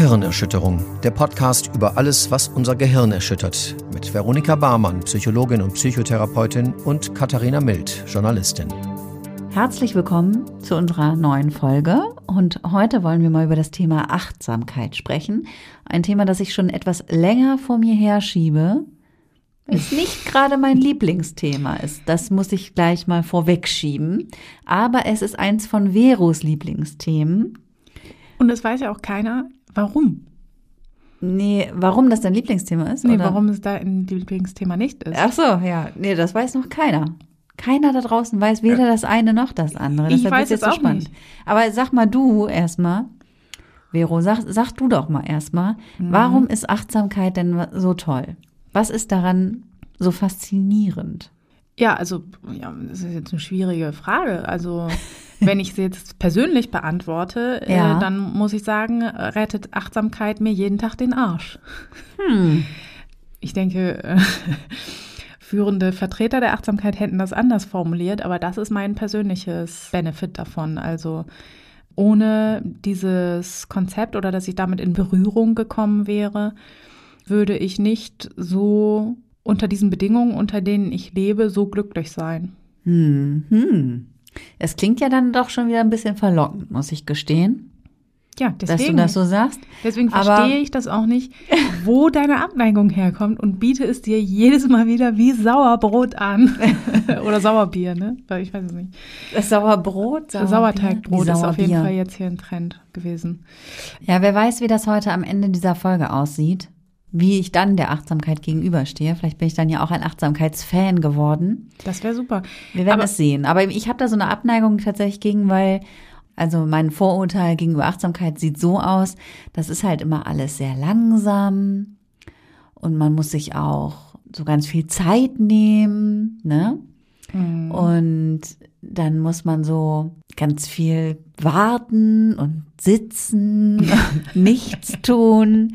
Gehirnerschütterung, der Podcast über alles, was unser Gehirn erschüttert. Mit Veronika Barmann, Psychologin und Psychotherapeutin und Katharina Mild, Journalistin. Herzlich willkommen zu unserer neuen Folge und heute wollen wir mal über das Thema Achtsamkeit sprechen. Ein Thema, das ich schon etwas länger vor mir herschiebe, es nicht gerade mein Lieblingsthema ist. Das muss ich gleich mal vorwegschieben. Aber es ist eins von Veros Lieblingsthemen. Und es weiß ja auch keiner, warum. Nee, warum das dein Lieblingsthema ist? Nee, oder? warum es dein Lieblingsthema nicht ist. Ach so, ja. Nee, das weiß noch keiner. Keiner da draußen weiß weder das eine noch das andere. Ich Deshalb weiß jetzt es so auch spannend. nicht. Aber sag mal du erstmal, Vero, sag, sag du doch mal erstmal, Mhm. warum ist Achtsamkeit denn so toll? Was ist daran so faszinierend? Ja, also, ja, das ist jetzt eine schwierige Frage. Also, wenn ich sie jetzt persönlich beantworte, Ja. äh, dann muss ich sagen, rettet Achtsamkeit mir jeden Tag den Arsch. Hm. Ich denke, äh, führende Vertreter der Achtsamkeit hätten das anders formuliert, aber das ist mein persönliches Benefit davon. Also, ohne dieses Konzept oder dass ich damit in Berührung gekommen wäre, würde ich nicht so unter diesen Bedingungen, unter denen ich lebe, so glücklich sein. Hm. Hm. Es klingt ja dann doch schon wieder ein bisschen verlockend, muss ich gestehen, Ja, dass du deswegen, das so sagst. deswegen Aber- verstehe ich das auch nicht, wo deine Abneigung herkommt und biete es dir jedes Mal wieder wie Sauerbrot an. Oder Sauerbier, ne? Weil Ich weiß es nicht. Das Sauerbrot, Sauerbier, Sauerteigbrot wie ist auf jeden Sauerbier. Fall jetzt hier ein Trend gewesen. Ja, wer weiß, wie das heute am Ende dieser Folge aussieht, wie ich dann der Achtsamkeit gegenüberstehe. Vielleicht bin ich dann ja auch ein Achtsamkeitsfan geworden. Das wäre super. Wir werden es sehen. Aber ich habe da so eine Abneigung tatsächlich gegen, weil, also mein Vorurteil gegenüber Achtsamkeit sieht so aus, das ist halt immer alles sehr langsam und man muss sich auch so ganz viel Zeit nehmen, ne? Mhm. Und dann muss man so ganz viel warten und sitzen und nichts tun.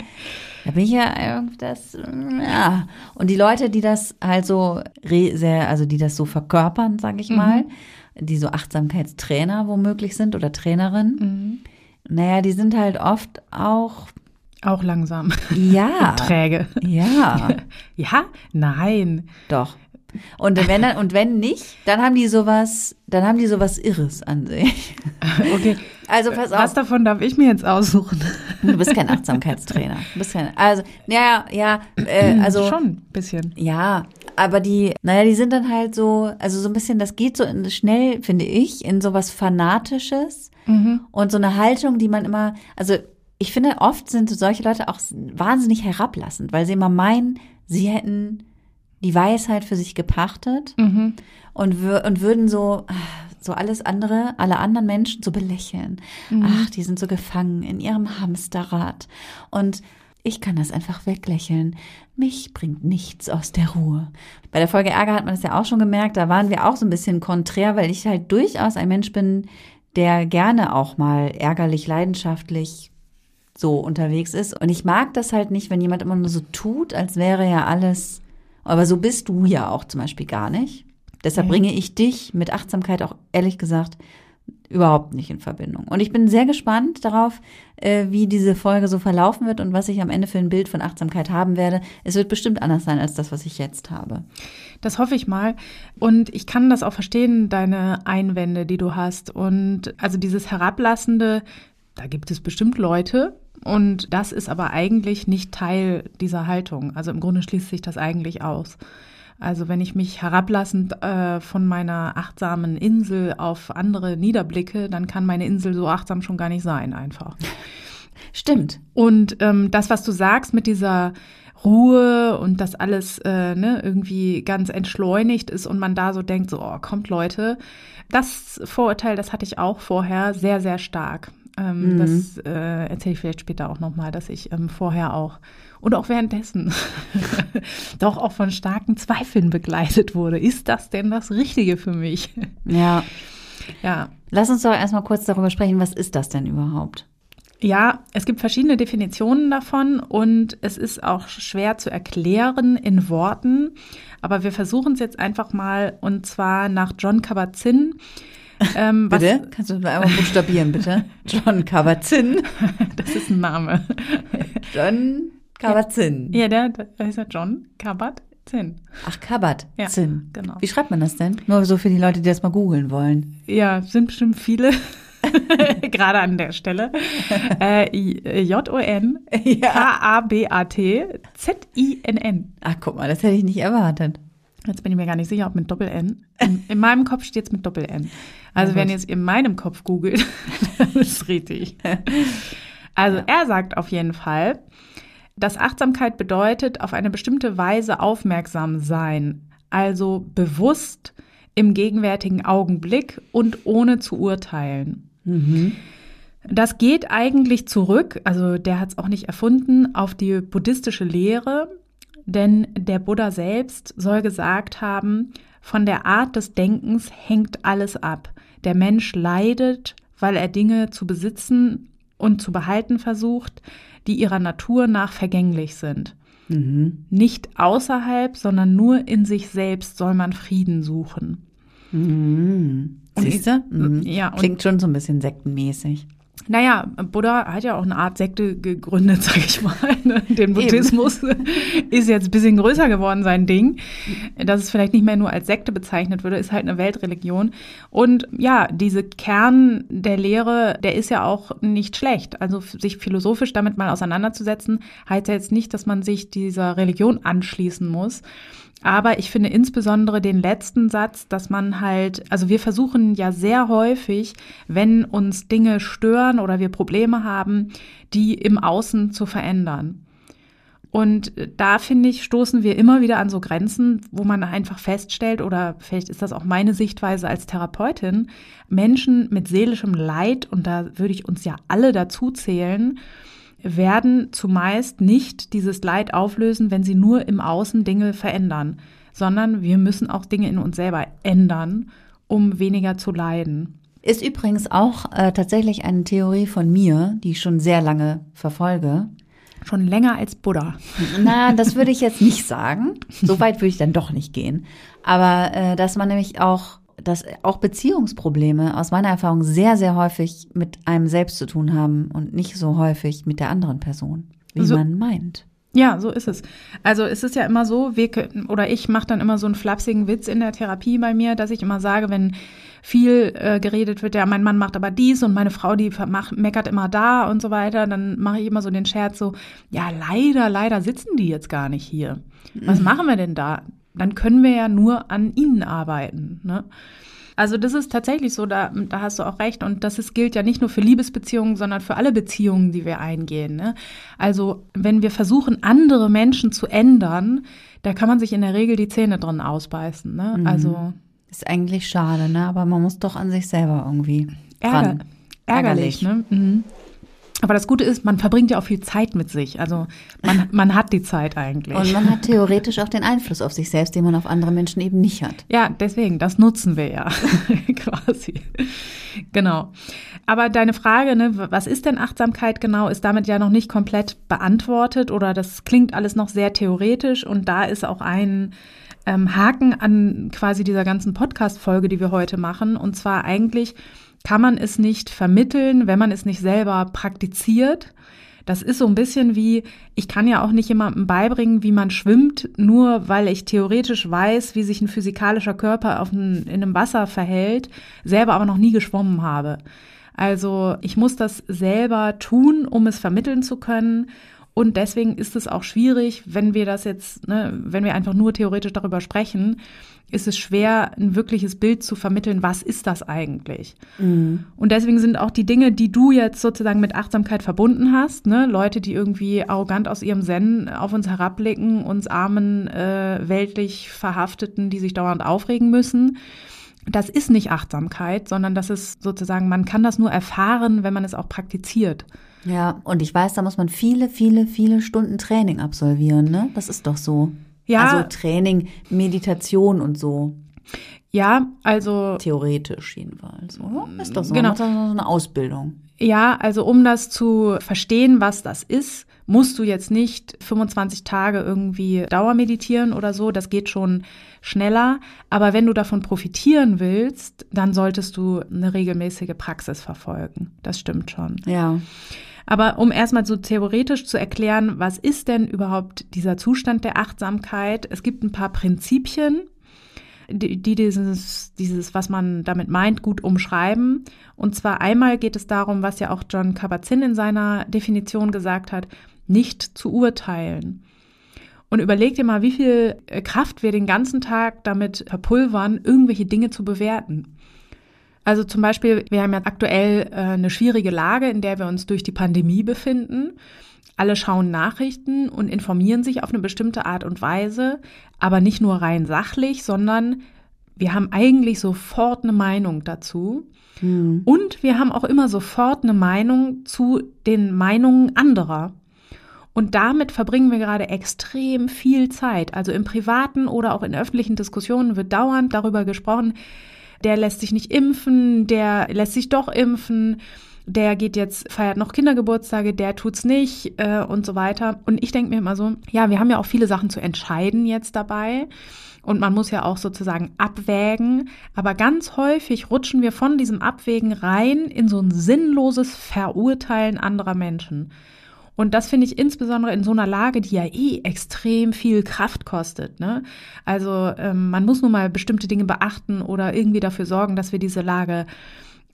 Da bin ich ja irgendwie das, ja. Und die Leute, die das halt so sehr, also die das so verkörpern, sage ich mal, die so Achtsamkeitstrainer womöglich sind oder Trainerinnen, Mhm. naja, die sind halt oft auch, Auch langsam. ja, Träge. ja, Ja? Nein. doch. Und wenn dann, und wenn nicht, dann haben die sowas, dann haben die sowas Irres an sich. Okay. Also pass Was auf, davon darf ich mir jetzt aussuchen? du bist kein Achtsamkeitstrainer. Du bist kein, also, ja, ja, äh, also. Schon ein bisschen. Ja, aber die, naja, die sind dann halt so, also so ein bisschen, das geht so in, schnell, finde ich, in sowas Fanatisches und so eine Haltung, die man immer, also ich finde, oft sind solche Leute auch wahnsinnig herablassend, weil sie immer meinen, sie hätten die Weisheit für sich gepachtet Mhm. und, wür und würden so, so alles andere, alle anderen Menschen so belächeln. Ach, die sind so gefangen in ihrem Hamsterrad. Und ich kann das einfach weglächeln. Mich bringt nichts aus der Ruhe. Bei der Folge Ärger hat man das ja auch schon gemerkt. Da waren wir auch so ein bisschen konträr, weil ich halt durchaus ein Mensch bin, der gerne auch mal ärgerlich, leidenschaftlich so unterwegs ist. Und ich mag das halt nicht, wenn jemand immer nur so tut, als wäre ja alles. Aber so bist du ja auch zum Beispiel gar nicht. Deshalb Nee. bringe ich dich mit Achtsamkeit auch ehrlich gesagt überhaupt nicht in Verbindung. Und ich bin sehr gespannt darauf, äh, wie diese Folge so verlaufen wird und was ich am Ende für ein Bild von Achtsamkeit haben werde. Es wird bestimmt anders sein als das, was ich jetzt habe. Das hoffe ich mal. Und ich kann das auch verstehen, deine Einwände, die du hast. Und also dieses Herablassende, da gibt es bestimmt Leute. Und das ist aber eigentlich nicht Teil dieser Haltung. Also im Grunde schließt sich das eigentlich aus. Also wenn ich mich herablassend äh, von meiner achtsamen Insel auf andere niederblicke, dann kann meine Insel so achtsam schon gar nicht sein, einfach. Stimmt. Und ähm, das, was du sagst mit dieser Ruhe und dass alles äh, ne, irgendwie ganz entschleunigt ist und man da so denkt, so, oh, kommt Leute, das Vorurteil, das hatte ich auch vorher sehr, sehr stark. Ähm, Mhm. Das äh, erzähle ich vielleicht später auch nochmal, dass ich ähm, vorher auch und auch währenddessen doch auch von starken Zweifeln begleitet wurde. Ist das denn das Richtige für mich? Ja. ja. Lass uns doch erstmal kurz darüber sprechen, was ist das denn überhaupt? Ja, es gibt verschiedene Definitionen davon und es ist auch schwer zu erklären in Worten. Aber wir versuchen es jetzt einfach mal und zwar nach John Kabat-Zinn. Ähm, was, Bitte? Kannst du einmal buchstabieren, bitte? John Kabat-Zinn. das ist ein Name. John Kabat-Zinn. Ja, der, der heißt ja John Kabat-Zinn. Ach, Kabat-Zinn. Ja, genau. Wie schreibt man das denn? Nur so für die Leute, die das mal googeln wollen. Ja, sind bestimmt viele. Gerade an der Stelle. Äh, J-O-N K-A-B-A-T-Z-I-N-N. Ach, guck mal, das hätte ich nicht erwartet. Jetzt bin ich mir gar nicht sicher, ob mit Doppel-N. In, in meinem Kopf steht es mit Doppel-N. Also Ja, wenn ihr es in meinem Kopf googelt, dann ist es richtig. Also er sagt auf jeden Fall, dass Achtsamkeit bedeutet, auf eine bestimmte Weise aufmerksam sein. Also bewusst im gegenwärtigen Augenblick und ohne zu urteilen. Das geht eigentlich zurück, also der hat es auch nicht erfunden, auf die buddhistische Lehre, denn der Buddha selbst soll gesagt haben, von der Art des Denkens hängt alles ab. Der Mensch leidet, weil er Dinge zu besitzen und zu behalten versucht, die ihrer Natur nach vergänglich sind. Nicht außerhalb, sondern nur in sich selbst soll man Frieden suchen. Siehst du? Mhm. Ja, Klingt schon so ein bisschen sektenmäßig. Naja, Buddha hat ja auch eine Art Sekte gegründet, sag ich mal. ne? Den Buddhismus ist jetzt ein bisschen größer geworden, sein Ding. Dass es vielleicht nicht mehr nur als Sekte bezeichnet würde, ist halt eine Weltreligion. Und ja, diese Kern der Lehre, der ist ja auch nicht schlecht. Also sich philosophisch damit mal auseinanderzusetzen, heißt ja jetzt nicht, dass man sich dieser Religion anschließen muss. Aber ich finde insbesondere den letzten Satz, dass man halt, also wir versuchen ja sehr häufig, wenn uns Dinge stören oder wir Probleme haben, die im Außen zu verändern. Und da finde ich, stoßen wir immer wieder an so Grenzen, wo man einfach feststellt, oder vielleicht ist das auch meine Sichtweise als Therapeutin, Menschen mit seelischem Leid, und da würde ich uns ja alle dazu zählen, werden zumeist nicht dieses Leid auflösen, wenn sie nur im Außen Dinge verändern, sondern wir müssen auch Dinge in uns selber ändern, um weniger zu leiden. Ist übrigens auch äh, tatsächlich eine Theorie von mir, die ich schon sehr lange verfolge. Schon länger als Buddha. Na, das würde ich jetzt nicht sagen. So weit würde ich dann doch nicht gehen. Aber äh, dass man nämlich auch, dass auch Beziehungsprobleme aus meiner Erfahrung sehr, sehr häufig mit einem selbst zu tun haben und nicht so häufig mit der anderen Person, wie So- man meint. Ja, so ist es. Also es ist ja immer so, wir oder ich mache dann immer so einen flapsigen Witz in der Therapie bei mir, dass ich immer sage, wenn viel äh, geredet wird, ja, mein Mann macht aber dies und meine Frau, die vermach- meckert immer da und so weiter, dann mache ich immer so den Scherz so, ja, leider, leider sitzen die jetzt gar nicht hier. Was machen wir denn da? Dann können wir ja nur an ihnen arbeiten. Ne? Also das ist tatsächlich so, da, da hast du auch recht. Und das ist, gilt ja nicht nur für Liebesbeziehungen, sondern für alle Beziehungen, die wir eingehen. Ne? Also wenn wir versuchen, andere Menschen zu ändern, da kann man sich in der Regel die Zähne drin ausbeißen. Ne? Also Ist eigentlich schade, ne? Aber man muss doch an sich selber irgendwie Ärger, dran. ärgerlich. Ne? Mhm. Aber das Gute ist, man verbringt ja auch viel Zeit mit sich. Also man, man hat die Zeit eigentlich. Und man hat theoretisch auch den Einfluss auf sich selbst, den man auf andere Menschen eben nicht hat. Ja, deswegen, das nutzen wir ja quasi. Genau. Aber deine Frage, ne, was ist denn Achtsamkeit genau, ist damit ja noch nicht komplett beantwortet oder das klingt alles noch sehr theoretisch und da ist auch ein ähm, Haken an quasi dieser ganzen Podcast-Folge, die wir heute machen. Und zwar eigentlich kann man es nicht vermitteln, wenn man es nicht selber praktiziert. Das ist so ein bisschen wie, ich kann ja auch nicht jemandem beibringen, wie man schwimmt, nur weil ich theoretisch weiß, wie sich ein physikalischer Körper ein, in einem Wasser verhält, selber aber noch nie geschwommen habe. Also ich muss das selber tun, um es vermitteln zu können. Und deswegen ist es auch schwierig, wenn wir das jetzt, ne, wenn wir einfach nur theoretisch darüber sprechen, ist es schwer, ein wirkliches Bild zu vermitteln, was ist das eigentlich? Und deswegen sind auch die Dinge, die du jetzt sozusagen mit Achtsamkeit verbunden hast, ne, Leute, die irgendwie arrogant aus ihrem Zen auf uns herabblicken, uns armen, äh, weltlich Verhafteten, die sich dauernd aufregen müssen, das ist nicht Achtsamkeit, sondern das ist sozusagen, man kann das nur erfahren, wenn man es auch praktiziert. Ja, und ich weiß, da muss man viele, viele, viele Stunden Training absolvieren, ne? Das ist doch so. Ja. Also Training, Meditation und so. Ja, also Theoretisch jedenfalls, oder? Ist doch so. Genau. So eine Ausbildung. Ja, also um das zu verstehen, was das ist, musst du jetzt nicht 25 Tage irgendwie Dauermeditieren oder so, das geht schon schneller. Aber wenn du davon profitieren willst, dann solltest du eine regelmäßige Praxis verfolgen. Das stimmt schon. Ja. Aber um erstmal so theoretisch zu erklären, was ist denn überhaupt dieser Zustand der Achtsamkeit? Es gibt ein paar Prinzipien, die, die dieses, dieses, was man damit meint, gut umschreiben. Und zwar einmal geht es darum, was ja auch John Kabat-Zinn in seiner Definition gesagt hat, nicht zu urteilen. Und überleg dir mal, wie viel Kraft wir den ganzen Tag damit verpulvern, irgendwelche Dinge zu bewerten. Also zum Beispiel, wir haben ja aktuell äh, eine schwierige Lage, in der wir uns durch die Pandemie befinden. Alle schauen Nachrichten und informieren sich auf eine bestimmte Art und Weise, aber nicht nur rein sachlich, sondern wir haben eigentlich sofort eine Meinung dazu. Mhm. Und wir haben auch immer sofort eine Meinung zu den Meinungen anderer. Und damit verbringen wir gerade extrem viel Zeit. Also im privaten oder auch in öffentlichen Diskussionen wird dauernd darüber gesprochen, der lässt sich nicht impfen, der lässt sich doch impfen, der geht jetzt, feiert noch Kindergeburtstage, der tut's nicht äh, und so weiter. Und ich denke mir immer so, ja, wir haben ja auch viele Sachen zu entscheiden jetzt dabei. Und man muss ja auch sozusagen abwägen. Aber ganz häufig rutschen wir von diesem Abwägen rein in so ein sinnloses Verurteilen anderer Menschen. Und das finde ich insbesondere in so einer Lage, die ja eh extrem viel Kraft kostet. Ne? Also ähm, man muss nun mal bestimmte Dinge beachten oder irgendwie dafür sorgen, dass wir diese Lage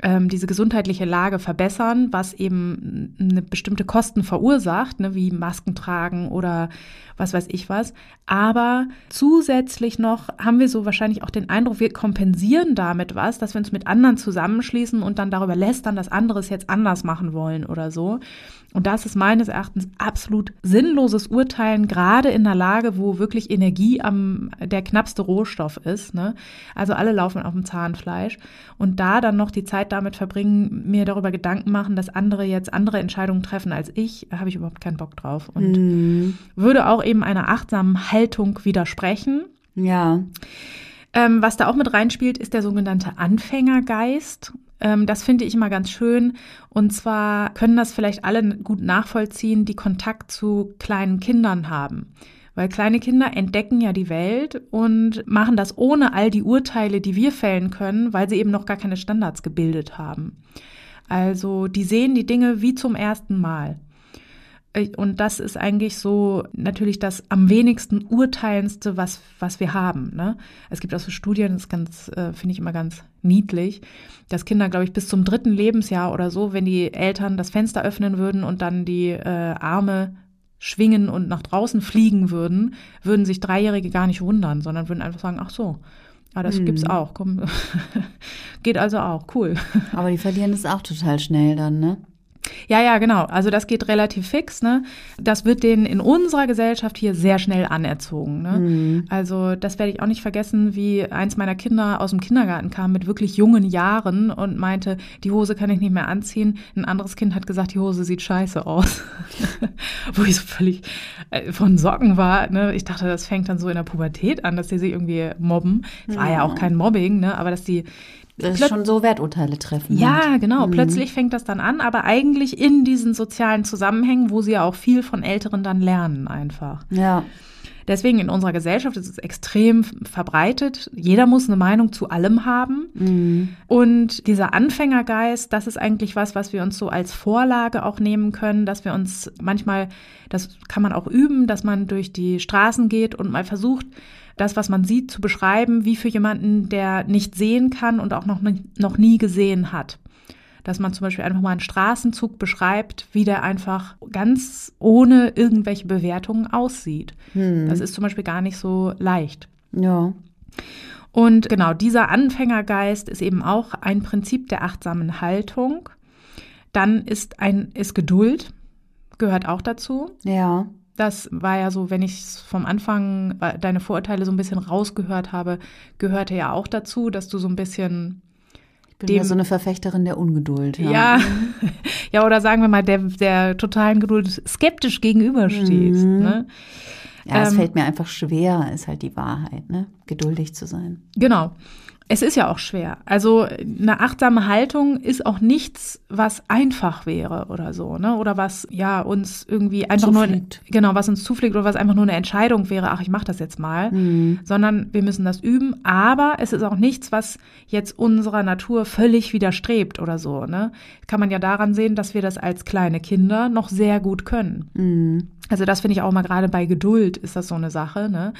ähm, diese gesundheitliche Lage verbessern, was eben eine bestimmte Kosten verursacht, ne, wie Masken tragen oder was weiß ich was. Aber zusätzlich noch haben wir so wahrscheinlich auch den Eindruck, wir kompensieren damit was, dass wir uns mit anderen zusammenschließen und dann darüber lästern, dass andere es jetzt anders machen wollen oder so. Und das ist meines Erachtens absolut sinnloses Urteilen, gerade in einer Lage, wo wirklich Energie am der knappste Rohstoff ist. Ne? Also alle laufen auf dem Zahnfleisch. Und da dann noch die Zeit damit verbringen, mir darüber Gedanken machen, dass andere jetzt andere Entscheidungen treffen als ich, habe ich überhaupt keinen Bock drauf. Und mm. würde auch eben einer achtsamen Haltung widersprechen. Ja. Ähm, was da auch mit reinspielt, ist der sogenannte Anfängergeist. Ähm, das finde ich immer ganz schön. Und zwar können das vielleicht alle gut nachvollziehen, die Kontakt zu kleinen Kindern haben. Weil kleine Kinder entdecken ja die Welt und machen das ohne all die Urteile, die wir fällen können, weil sie eben noch gar keine Standards gebildet haben. Also die sehen die Dinge wie zum ersten Mal. Äh, und das ist eigentlich so natürlich das am wenigsten urteilendste, was, was wir haben. Ne? Es gibt auch so Studien, das ganz, äh, finde ich immer ganz niedlich, dass Kinder, glaube ich, bis zum dritten Lebensjahr oder so, wenn die Eltern das Fenster öffnen würden und dann die äh, Arme schwingen und nach draußen fliegen würden, würden sich Dreijährige gar nicht wundern, sondern würden einfach sagen, ach so, Ah, das hm. gibt's auch. Komm. Geht also auch. Cool. Aber die verlieren es auch total schnell dann, ne? Ja, ja, genau. Also das geht relativ fix. Ne? Das wird denen in unserer Gesellschaft hier sehr schnell anerzogen. Ne? Mhm. Also das werde ich auch nicht vergessen, wie eins meiner Kinder aus dem Kindergarten kam mit wirklich jungen Jahren und meinte, die Hose kann ich nicht mehr anziehen. Ein anderes Kind hat gesagt, die Hose sieht scheiße aus. Wo ich so völlig äh, von Socken war. Ne? Ich dachte, das fängt dann so in der Pubertät an, dass die sich irgendwie mobben. Es war ja auch kein Mobbing, ne? aber dass die das ist schon so Werturteile treffen. Ja, halt. genau. Mhm. Plötzlich fängt das dann an, aber eigentlich in diesen sozialen Zusammenhängen, wo sie ja auch viel von Älteren dann lernen einfach. Ja. Deswegen in unserer Gesellschaft ist es extrem verbreitet. Jeder muss eine Meinung zu allem haben. Mhm. Und dieser Anfängergeist, das ist eigentlich was, was wir uns so als Vorlage auch nehmen können, dass wir uns manchmal, das kann man auch üben, dass man durch die Straßen geht und mal versucht, das, was man sieht, zu beschreiben, wie für jemanden, der nicht sehen kann und auch noch, noch nie gesehen hat. Dass man zum Beispiel einfach mal einen Straßenzug beschreibt, wie der einfach ganz ohne irgendwelche Bewertungen aussieht. Hm. Das ist zum Beispiel gar nicht so leicht. Ja. Und genau, dieser Anfängergeist ist eben auch ein Prinzip der achtsamen Haltung. Dann ist ein, ist Geduld, gehört auch dazu. Ja. Das war ja so, wenn ich vom Anfang deine Vorurteile so ein bisschen rausgehört habe, gehörte ja auch dazu, dass du so ein bisschen ich bin ja so eine Verfechterin der Ungeduld. Ja, ja, ja oder sagen wir mal, der, der totalen Geduld skeptisch gegenübersteht. Mhm. Ne? Ja, es ähm, fällt mir einfach schwer, ist halt die Wahrheit, ne? geduldig zu sein. Genau. Es ist ja auch schwer. Also eine achtsame Haltung ist auch nichts, was einfach wäre oder so, ne? Oder was ja uns irgendwie einfach zufliegt. nur genau, was uns zufliegt oder was einfach nur eine Entscheidung wäre, ach, ich mache das jetzt mal, mhm. sondern wir müssen das üben, aber es ist auch nichts, was jetzt unserer Natur völlig widerstrebt oder so, ne? Kann man ja daran sehen, dass wir das als kleine Kinder noch sehr gut können. Mhm. Also das finde ich auch mal gerade bei Geduld ist das so eine Sache, ne?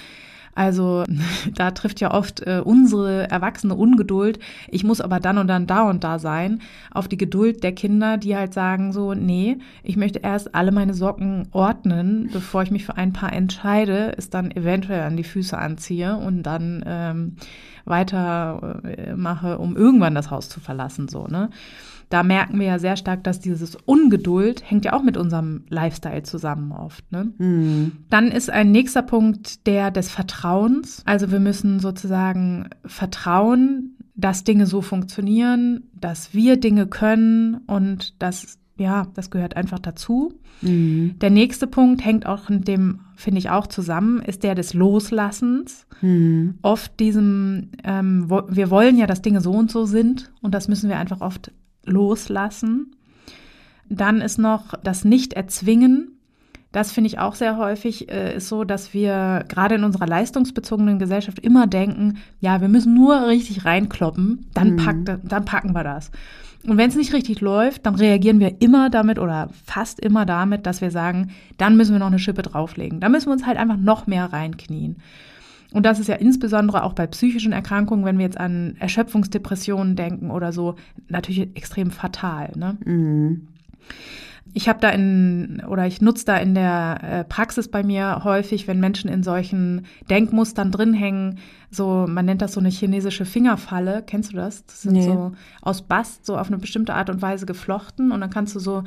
Also da trifft ja oft äh, unsere erwachsene Ungeduld. Ich muss aber dann und dann da und da sein. Auf die Geduld der Kinder, die halt sagen so, nee, ich möchte erst alle meine Socken ordnen, bevor ich mich für ein Paar entscheide, es dann eventuell an die Füße anziehe und dann ähm, weitermache, äh, um irgendwann das Haus zu verlassen, so, ne? Da merken wir ja sehr stark, dass dieses Ungeduld hängt ja auch mit unserem Lifestyle zusammen oft. Ne? Mhm. Dann ist ein nächster Punkt der des Vertrauens. Also wir müssen sozusagen vertrauen, dass Dinge so funktionieren, dass wir Dinge können und dass ja, das gehört einfach dazu. Mhm. Der nächste Punkt hängt auch mit dem, finde ich, auch zusammen, ist der des Loslassens. Mhm. Oft diesem, ähm, wir wollen ja, dass Dinge so und so sind und das müssen wir einfach oft loslassen. Dann ist noch das Nicht-Erzwingen. Das finde ich auch sehr häufig, äh, ist so, dass wir gerade in unserer leistungsbezogenen Gesellschaft immer denken, ja, wir müssen nur richtig reinkloppen, dann, mhm. packt, dann packen wir das. Und wenn es nicht richtig läuft, dann reagieren wir immer damit oder fast immer damit, dass wir sagen, dann müssen wir noch eine Schippe drauflegen. Da müssen wir uns halt einfach noch mehr reinknien. Und das ist ja insbesondere auch bei psychischen Erkrankungen, wenn wir jetzt an Erschöpfungsdepressionen denken oder so, natürlich extrem fatal. Ne? Mhm. Ich habe da in oder ich nutze da in der äh, Praxis bei mir häufig, wenn Menschen in solchen Denkmustern drin hängen, so man nennt das so eine chinesische Fingerfalle. Kennst du das? Das sind nee. so aus Bast so auf eine bestimmte Art und Weise geflochten und dann kannst du so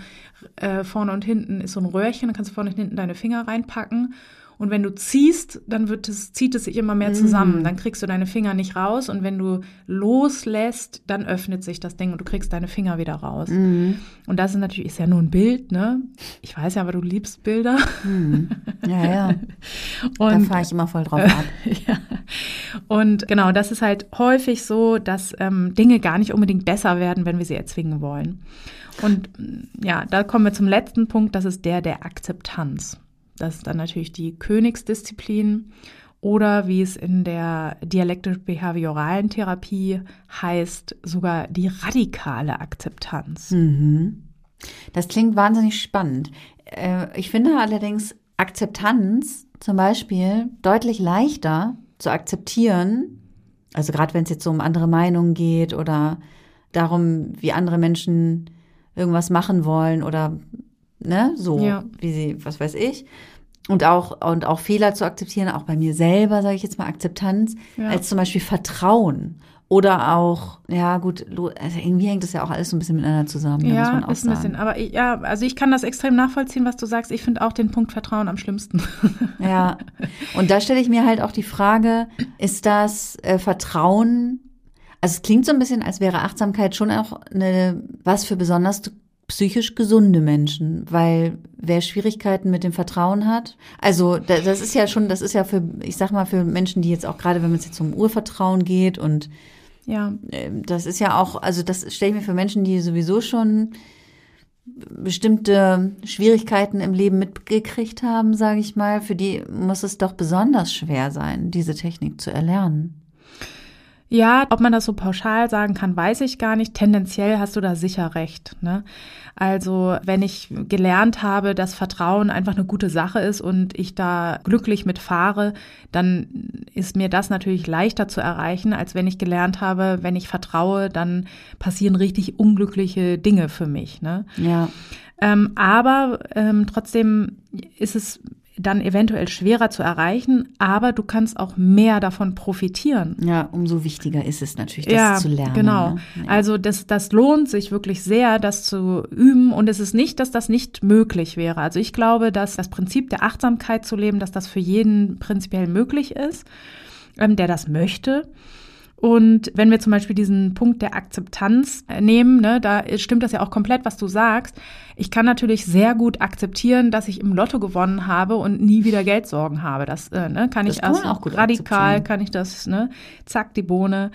äh, vorne und hinten ist so ein Röhrchen, dann kannst du vorne und hinten deine Finger reinpacken und wenn du ziehst, dann wird es, zieht es sich immer mehr zusammen. Mm. Dann kriegst du deine Finger nicht raus. Und wenn du loslässt, dann öffnet sich das Ding und du kriegst deine Finger wieder raus. Mm. Und das ist natürlich, ist ja nur ein Bild, ne? Ich weiß ja, aber du liebst Bilder. Mm. Ja, ja. und, da fahre ich immer voll drauf ab. ja. Und genau, das ist halt häufig so, dass ähm, Dinge gar nicht unbedingt besser werden, wenn wir sie erzwingen wollen. Und ja, da kommen wir zum letzten Punkt, das ist der der Akzeptanz. Das ist dann natürlich die Königsdisziplin oder wie es in der dialektisch-behavioralen Therapie heißt, sogar die radikale Akzeptanz. Mhm. Das klingt wahnsinnig spannend. Äh, ich finde allerdings Akzeptanz zum Beispiel deutlich leichter zu akzeptieren, also gerade wenn es jetzt so um andere Meinungen geht oder darum, wie andere Menschen irgendwas machen wollen oder ne, so ja. wie sie, was weiß ich, und auch, und auch Fehler zu akzeptieren, auch bei mir selber, sage ich jetzt mal, Akzeptanz, ja. als zum Beispiel Vertrauen. Oder auch, ja gut, also irgendwie hängt das ja auch alles so ein bisschen miteinander zusammen. Ja, ist ein bisschen. Aber ich, ja, also ich kann das extrem nachvollziehen, was du sagst. Ich finde auch den Punkt Vertrauen am schlimmsten. Ja, und da stelle ich mir halt auch die Frage, ist das äh, Vertrauen, also es klingt so ein bisschen, als wäre Achtsamkeit schon auch eine, was für besonders psychisch gesunde Menschen, weil wer Schwierigkeiten mit dem Vertrauen hat, also das ist ja schon, das ist ja für, ich sag mal, für Menschen, die jetzt auch gerade, wenn es jetzt um Urvertrauen geht und ja, ähm, das ist ja auch, also das stelle ich mir für Menschen, die sowieso schon bestimmte Schwierigkeiten im Leben mitgekriegt haben, sage ich mal, für die muss es doch besonders schwer sein, diese Technik zu erlernen. Ja, ob man das so pauschal sagen kann, weiß ich gar nicht. Tendenziell hast du da sicher recht. Ne? Also wenn ich gelernt habe, dass Vertrauen einfach eine gute Sache ist und ich da glücklich mitfahre, dann ist mir das natürlich leichter zu erreichen, als wenn ich gelernt habe, wenn ich vertraue, dann passieren richtig unglückliche Dinge für mich. Ne? Ja. Ähm, aber ähm, trotzdem ist es dann eventuell schwerer zu erreichen, aber du kannst auch mehr davon profitieren. Ja, umso wichtiger ist es natürlich, das ja, zu lernen. Genau. Ne? Ja. Also das, das lohnt sich wirklich sehr, das zu üben. Und es ist nicht, dass das nicht möglich wäre. Also ich glaube, dass das Prinzip der Achtsamkeit zu leben, dass das für jeden prinzipiell möglich ist, ähm, der das möchte. Und wenn wir zum Beispiel diesen Punkt der Akzeptanz äh, nehmen, ne, da stimmt das ja auch komplett, was du sagst. Ich kann natürlich sehr gut akzeptieren, dass ich im Lotto gewonnen habe und nie wieder Geldsorgen habe. Das äh, ne, kann Das ich kann als man auch gut radikal kann ich das, ne, zack die Bohne.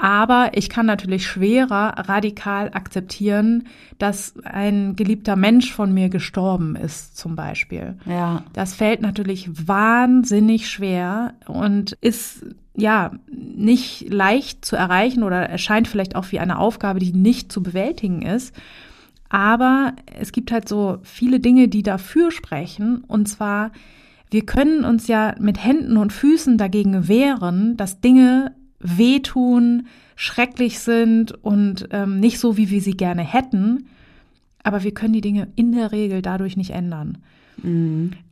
Aber ich kann natürlich schwerer radikal akzeptieren, dass ein geliebter Mensch von mir gestorben ist, zum Beispiel. Ja. Das fällt natürlich wahnsinnig schwer und ist ja nicht leicht zu erreichen oder erscheint vielleicht auch wie eine Aufgabe, die nicht zu bewältigen ist. Aber es gibt halt so viele Dinge, die dafür sprechen. Und zwar, wir können uns ja mit Händen und Füßen dagegen wehren, dass Dinge wehtun, schrecklich sind und ähm, nicht so, wie wir sie gerne hätten. Aber wir können die Dinge in der Regel dadurch nicht ändern.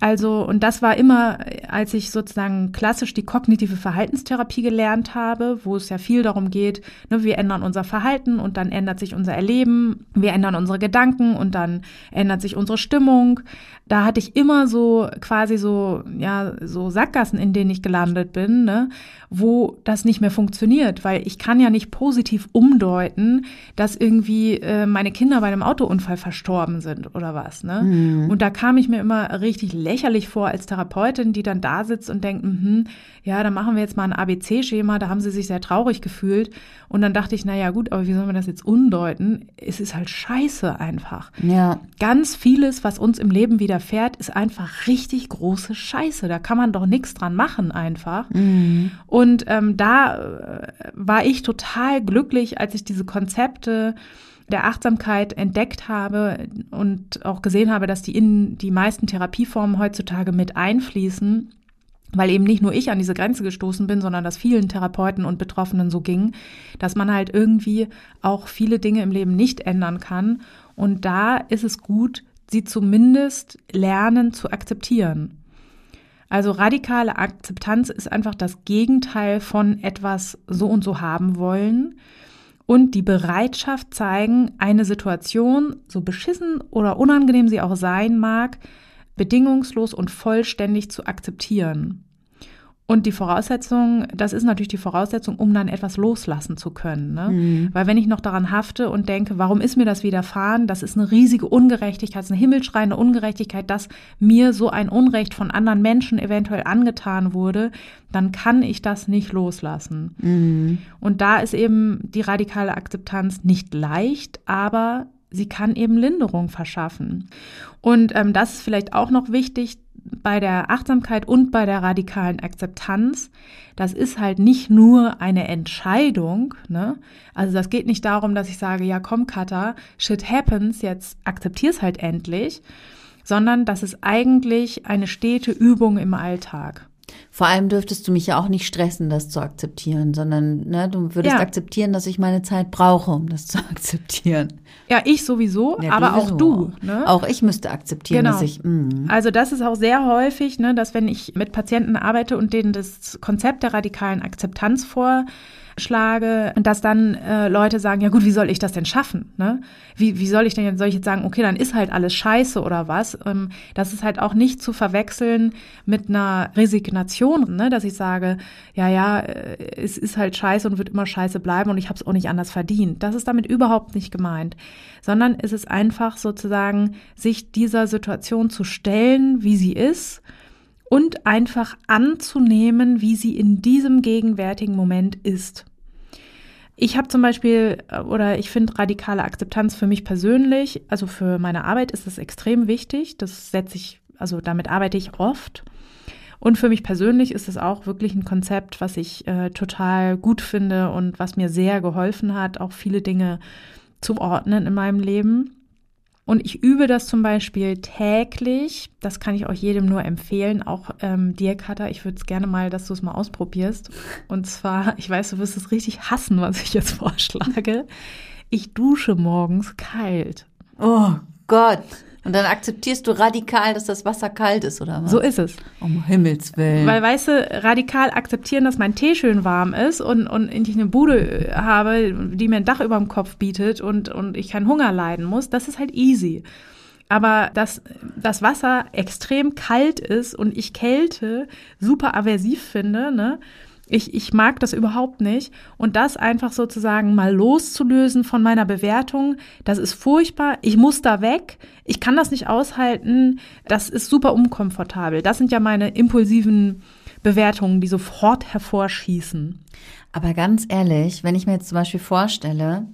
Also, und das war immer, als ich sozusagen klassisch die kognitive Verhaltenstherapie gelernt habe, wo es ja viel darum geht, ne, wir ändern unser Verhalten und dann ändert sich unser Erleben, wir ändern unsere Gedanken und dann ändert sich unsere Stimmung. Da hatte ich immer so quasi so, ja, so Sackgassen, in denen ich gelandet bin, ne, wo das nicht mehr funktioniert, weil ich kann ja nicht positiv umdeuten, dass irgendwie äh, meine Kinder bei einem Autounfall verstorben sind oder was, ne? Und da kam ich mir immer richtig lächerlich vor als Therapeutin, die dann da sitzt und denkt, mhm, ja, dann machen wir jetzt mal ein ABC-Schema, da haben sie sich sehr traurig gefühlt. Und dann dachte ich, na ja, gut, aber wie sollen wir das jetzt umdeuten? Es ist halt scheiße einfach. Ja. Ganz vieles, was uns im Leben widerfährt, ist einfach richtig große Scheiße. Da kann man doch nichts dran machen einfach. Und ähm, da äh, war ich total glücklich, als ich diese Konzepte der Achtsamkeit entdeckt habe und auch gesehen habe, dass die in die meisten Therapieformen heutzutage mit einfließen, weil eben nicht nur ich an diese Grenze gestoßen bin, sondern dass vielen Therapeuten und Betroffenen so ging, dass man halt irgendwie auch viele Dinge im Leben nicht ändern kann. Und da ist es gut, sie zumindest lernen zu akzeptieren. Also radikale Akzeptanz ist einfach das Gegenteil von etwas so und so haben wollen und die Bereitschaft zeigen, eine Situation, so beschissen oder unangenehm sie auch sein mag, bedingungslos und vollständig zu akzeptieren. Und die Voraussetzung, das ist natürlich die Voraussetzung, um dann etwas loslassen zu können. Ne? Weil wenn ich noch daran hafte und denke, warum ist mir das widerfahren? Das ist eine riesige Ungerechtigkeit, das ist eine himmelschreiende Ungerechtigkeit, dass mir so ein Unrecht von anderen Menschen eventuell angetan wurde, dann kann ich das nicht loslassen. Und da ist eben die radikale Akzeptanz nicht leicht, aber sie kann eben Linderung verschaffen. Und ähm, das ist vielleicht auch noch wichtig bei der Achtsamkeit und bei der radikalen Akzeptanz. Das ist halt nicht nur eine Entscheidung. Ne? Also das geht nicht darum, dass ich sage, ja komm Katha, shit happens, jetzt akzeptier's halt endlich, sondern das ist eigentlich eine stete Übung im Alltag. Vor allem dürftest du mich ja auch nicht stressen, das zu akzeptieren, sondern ne, du würdest Ja. akzeptieren, dass ich meine Zeit brauche, um das zu akzeptieren. Ja, ich sowieso, Ja, aber sowieso. auch du. Ne? Auch ich müsste akzeptieren, Genau. dass ich. mm. Mh. Also das ist auch sehr häufig, ne, dass wenn ich mit Patienten arbeite und denen das Konzept der radikalen Akzeptanz vorschlage, dass dann äh, Leute sagen, ja gut, wie soll ich das denn schaffen? Ne? Wie, wie soll ich denn soll ich jetzt sagen, okay, dann ist halt alles scheiße oder was? Ähm, das ist halt auch nicht zu verwechseln mit einer Resignation, ne? dass ich sage, ja, ja, äh, es ist halt scheiße und wird immer scheiße bleiben und ich habe es auch nicht anders verdient. Das ist damit überhaupt nicht gemeint, sondern es ist einfach sozusagen, sich dieser Situation zu stellen, wie sie ist und einfach anzunehmen, wie sie in diesem gegenwärtigen Moment ist. Ich habe zum Beispiel, äh, oder ich finde radikale Akzeptanz für mich persönlich, also für meine Arbeit ist das extrem wichtig. Das setze ich, also damit arbeite ich oft. Und für mich persönlich ist es auch wirklich ein Konzept, was ich äh, total gut finde und was mir sehr geholfen hat, auch viele Dinge zu ordnen in meinem Leben. Und ich übe das zum Beispiel täglich. Das kann ich auch jedem nur empfehlen, auch ähm, dir, Katha. Ich würde es gerne mal, dass du es mal ausprobierst. Und zwar, ich weiß, du wirst es richtig hassen, was ich jetzt vorschlage. Ich dusche morgens kalt. Oh Gott. Und dann akzeptierst du radikal, dass das Wasser kalt ist, oder was? So ist es. Um Himmels Willen. Weil, weißt du, radikal akzeptieren, dass mein Tee schön warm ist und, und ich eine Bude habe, die mir ein Dach über dem Kopf bietet und, und ich keinen Hunger leiden muss, das ist halt easy. Aber dass das Wasser extrem kalt ist und ich Kälte super aversiv finde, ne? Ich, ich mag das überhaupt nicht. Und das einfach sozusagen mal loszulösen von meiner Bewertung, das ist furchtbar. Ich muss da weg. Ich kann das nicht aushalten. Das ist super unkomfortabel. Das sind ja meine impulsiven Bewertungen, die sofort hervorschießen. Aber ganz ehrlich, wenn ich mir jetzt zum Beispiel vorstelle,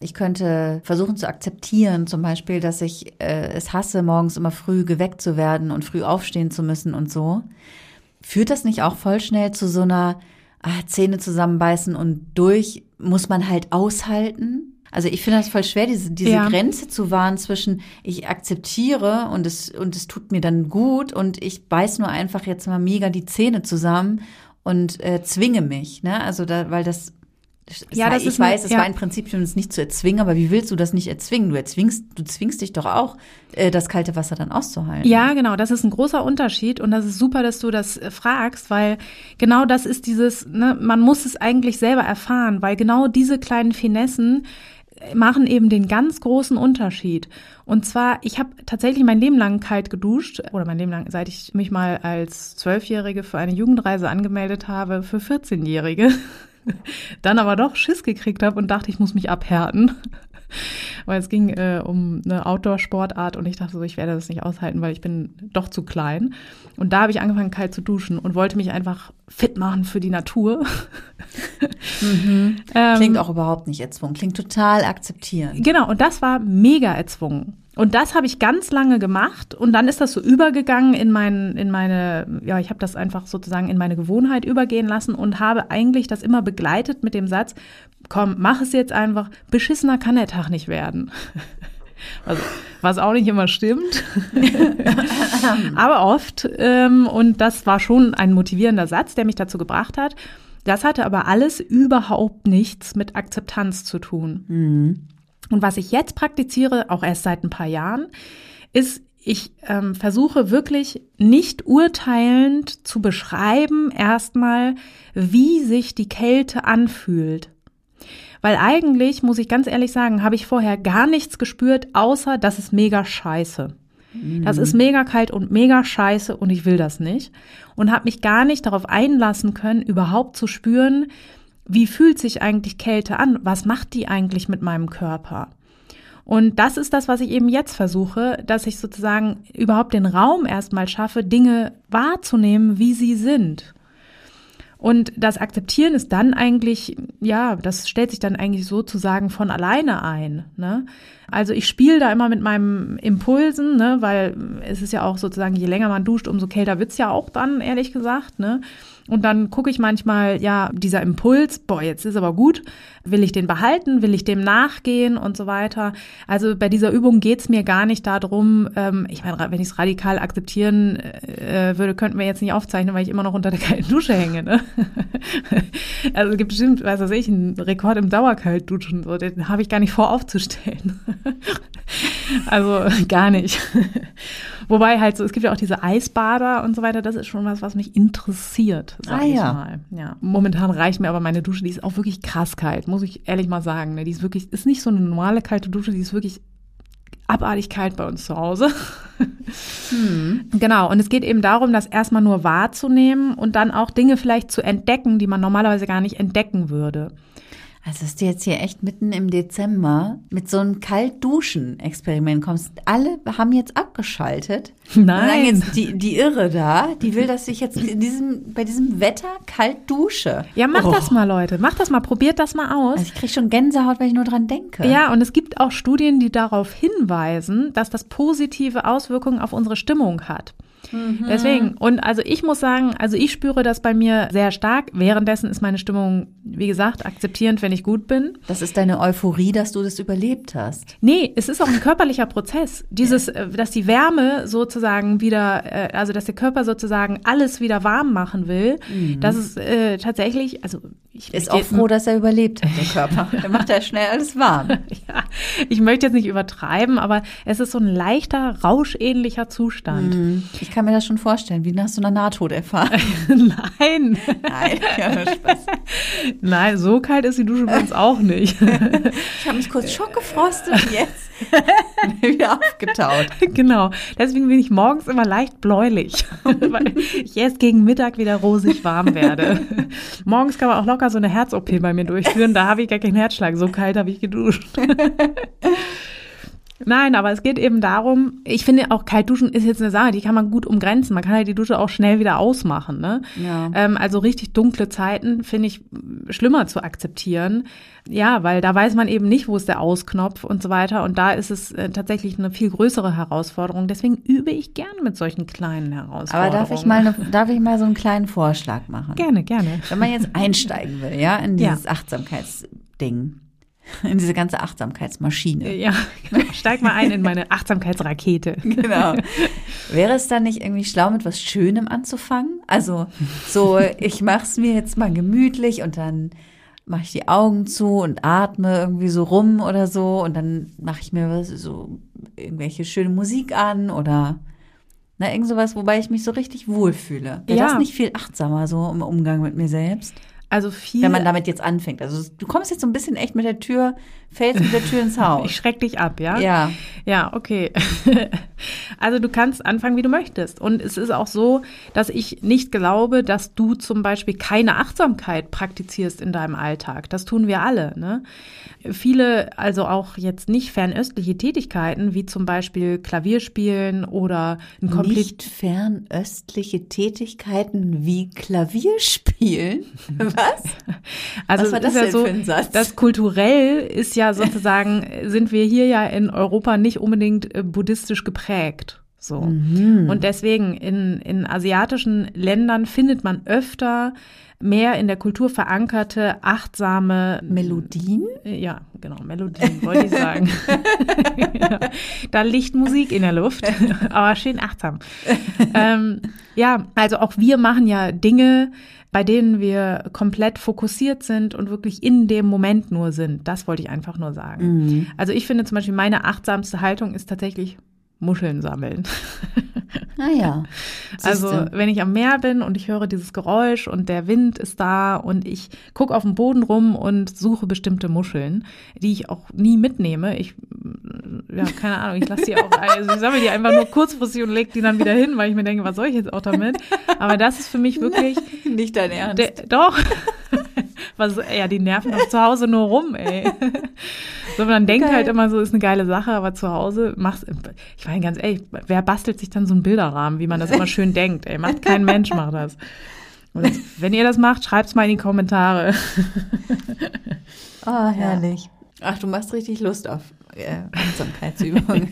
ich könnte versuchen zu akzeptieren, zum Beispiel, dass ich äh, es hasse, morgens immer früh geweckt zu werden und früh aufstehen zu müssen und so. Führt das nicht auch voll schnell zu so einer Zähne zusammenbeißen und durch muss man halt aushalten? Also ich finde das voll schwer, diese, diese ja. Grenze zu wahren zwischen ich akzeptiere und es, und es tut mir dann gut und ich beiß nur einfach jetzt mal mega die Zähne zusammen und äh, zwinge mich. Ne? Also da, weil das ja, das ich ist weiß, es ja. war ein Prinzip, um es nicht zu erzwingen, aber wie willst du das nicht erzwingen? Du erzwingst, du zwingst dich doch auch, äh, das kalte Wasser dann auszuhalten. Ja, genau, das ist ein großer Unterschied und das ist super, dass du das äh, fragst, weil genau das ist dieses, ne, man muss es eigentlich selber erfahren, weil genau diese kleinen Finessen machen eben den ganz großen Unterschied. Und zwar, ich habe tatsächlich mein Leben lang kalt geduscht, oder mein Leben lang, seit ich mich mal als Zwölfjährige für eine Jugendreise angemeldet habe, für 14-Jährige. Dann aber doch Schiss gekriegt habe und dachte, ich muss mich abhärten. Weil es ging äh, um eine Outdoor-Sportart und ich dachte so, ich werde das nicht aushalten, weil ich bin doch zu klein. Und da habe ich angefangen, kalt zu duschen und wollte mich einfach fit machen für die Natur. Mhm. ähm, Klingt auch überhaupt nicht erzwungen, klingt total akzeptierend. Genau, und das war mega erzwungen. Und das habe ich ganz lange gemacht und dann ist das so übergegangen in mein, in meine, ja, ich habe das einfach sozusagen in meine Gewohnheit übergehen lassen und habe eigentlich das immer begleitet mit dem Satz, komm, mach es jetzt einfach, beschissener kann der Tag nicht werden. Was, was auch nicht immer stimmt, aber oft. Ähm, und das war schon ein motivierender Satz, der mich dazu gebracht hat. Das hatte aber alles überhaupt nichts mit Akzeptanz zu tun. Mhm. Und was ich jetzt praktiziere, auch erst seit ein paar Jahren, ist, ich ähm, versuche wirklich nicht urteilend zu beschreiben, erstmal, wie sich die Kälte anfühlt. Weil eigentlich, muss ich ganz ehrlich sagen, habe ich vorher gar nichts gespürt, außer das ist mega scheiße. Mhm. Das ist mega kalt und mega scheiße und ich will das nicht. Und habe mich gar nicht darauf einlassen können, überhaupt zu spüren, wie fühlt sich eigentlich Kälte an? Was macht die eigentlich mit meinem Körper? Und das ist das, was ich eben jetzt versuche, dass ich sozusagen überhaupt den Raum erstmal schaffe, Dinge wahrzunehmen, wie sie sind. Und das Akzeptieren ist dann eigentlich, ja, das stellt sich dann eigentlich sozusagen von alleine ein. Ne? Also ich spiele da immer mit meinem Impulsen, ne, weil es ist ja auch sozusagen, je länger man duscht, umso kälter wird's ja auch dann, ehrlich gesagt. Ne? Und dann gucke ich manchmal, ja, dieser Impuls, boah, jetzt ist aber gut, will ich den behalten, will ich dem nachgehen und so weiter. Also bei dieser Übung geht's mir gar nicht darum, ähm, ich meine, wenn ich es radikal akzeptieren äh, würde, könnten wir jetzt nicht aufzeichnen, weil ich immer noch unter der kalten Dusche hänge. Ne? also es gibt bestimmt, weiß was ich, einen Rekord im Dauerkaltduschen, so, den habe ich gar nicht vor aufzustellen. also gar nicht. Wobei halt so, es gibt ja auch diese Eisbader und so weiter, das ist schon was, was mich interessiert, sag ah, ich ja. mal. Ja. Momentan reicht mir aber meine Dusche, die ist auch wirklich krass kalt, muss ich ehrlich mal sagen. Ne? Die ist wirklich, ist nicht so eine normale kalte Dusche, die ist wirklich abartig kalt bei uns zu Hause. Hm. Genau, und es geht eben darum, das erstmal nur wahrzunehmen und dann auch Dinge vielleicht zu entdecken, die man normalerweise gar nicht entdecken würde. Also, dass du jetzt hier echt mitten im Dezember mit so einem Kaltduschen-Experiment kommst. Alle haben jetzt abgeschaltet. Nein. Jetzt die, die Irre da, die will, dass ich jetzt in diesem, bei diesem Wetter kalt dusche. Ja, mach oh. das mal, Leute. Mach das mal. Probiert das mal aus. Also ich kriege schon Gänsehaut, wenn ich nur dran denke. Ja, und es gibt auch Studien, die darauf hinweisen, dass das positive Auswirkungen auf unsere Stimmung hat. Mhm. Deswegen, und also ich muss sagen, also ich spüre das bei mir sehr stark. Währenddessen ist meine Stimmung, wie gesagt, akzeptierend, wenn ich gut bin. Das ist deine Euphorie, dass du das überlebt hast. Nee, es ist auch ein körperlicher Prozess. Dieses. Äh, dass die Wärme sozusagen wieder, äh, also dass der Körper sozusagen alles wieder warm machen will, mhm. das ist äh, tatsächlich, also ich ist auch froh, dass er überlebt hat, der Körper. Der macht ja schnell alles warm. ja, ich möchte jetzt nicht übertreiben, aber es ist so ein leichter, rauschähnlicher Zustand. Mhm. Ich kann mir das schon vorstellen, wie nach so einer Nahtoderfahrung. Nein. Nein, ja, Spaß. Nein, so kalt ist die Dusche bei uns auch nicht. Ich habe mich kurz schockgefrostet und jetzt wieder aufgetaut. Genau. Deswegen bin ich morgens immer leicht bläulich, weil ich erst gegen Mittag wieder rosig warm werde. Morgens kann man auch locker so eine Herz-OP bei mir durchführen. Da habe ich gar keinen Herzschlag. So kalt habe ich geduscht. Nein, aber es geht eben darum, ich finde auch kalt duschen ist jetzt eine Sache, die kann man gut umgrenzen. Man kann halt die Dusche auch schnell wieder ausmachen. Ne? Ja. Ähm, also richtig dunkle Zeiten finde ich schlimmer zu akzeptieren. Ja, weil da weiß man eben nicht, wo ist der Ausknopf und so weiter. Und da ist es äh, tatsächlich eine viel größere Herausforderung. Deswegen übe ich gerne mit solchen kleinen Herausforderungen. Aber darf ich mal, eine, darf ich mal so einen kleinen Vorschlag machen? Gerne, gerne. Wenn man jetzt einsteigen will, ja, in dieses ja. Achtsamkeitsding, in diese ganze Achtsamkeitsmaschine. Ja, steig mal ein in meine Achtsamkeitsrakete. Genau. Wäre es dann nicht irgendwie schlau, mit was Schönem anzufangen? Also so, ich mach's mir jetzt mal gemütlich und dann mache ich die Augen zu und atme irgendwie so rum oder so und dann mache ich mir was, so irgendwelche schöne Musik an oder na, irgend sowas, wobei ich mich so richtig wohlfühle. Wäre Ja. das nicht viel achtsamer so im Umgang mit mir selbst? Also viel. Wenn man damit jetzt anfängt. Also du kommst jetzt so ein bisschen echt mit der Tür, fällst mit der Tür ins ich Haus. schreck dich ab, ja? Ja. Ja, okay. Also du kannst anfangen, wie du möchtest. Und es ist auch so, dass ich nicht glaube, dass du zum Beispiel keine Achtsamkeit praktizierst in deinem Alltag. Das tun wir alle. Ne? Viele, also auch jetzt nicht fernöstliche Tätigkeiten, wie zum Beispiel Klavierspielen oder ein komplett Nicht fernöstliche Tätigkeiten wie Klavierspielen. Was? Also Was war das ist ja so, für ein Satz? das kulturell ist ja sozusagen, sind wir hier ja in Europa nicht unbedingt äh, buddhistisch geprägt. So. Mhm. Und deswegen in, in asiatischen Ländern findet man öfter mehr in der Kultur verankerte, achtsame Melodien? ja, genau, Melodien, wollte ich sagen. ja, da liegt Musik in der Luft, aber schön achtsam. ähm, ja, also auch wir machen ja Dinge, bei denen wir komplett fokussiert sind und wirklich in dem Moment nur sind. Das wollte ich einfach nur sagen. Also ich finde zum Beispiel, meine achtsamste Haltung ist tatsächlich Muscheln sammeln. Naja. Also wenn ich am Meer bin und ich höre dieses Geräusch und der Wind ist da und ich gucke auf dem Boden rum und suche bestimmte Muscheln, die ich auch nie mitnehme. Ich, ja, keine Ahnung, ich lasse die auch, also ich sammle die einfach nur kurzfristig und lege die dann wieder hin, weil ich mir denke, was soll ich jetzt auch damit? Aber das ist für mich wirklich, nicht dein Ernst. der, doch. Was, ja, die nerven doch zu Hause nur rum, ey. So, man denkt Geil. halt immer so, ist eine geile Sache, aber zu Hause machst, ich meine ganz ehrlich, wer bastelt sich dann so einen Bilderrahmen, wie man das immer schön denkt, ey. Macht kein Mensch, macht das. Und wenn ihr das macht, schreibt's mal in die Kommentare. Ah, herrlich. Ach, du machst richtig Lust auf äh, Achtsamkeitsübungen.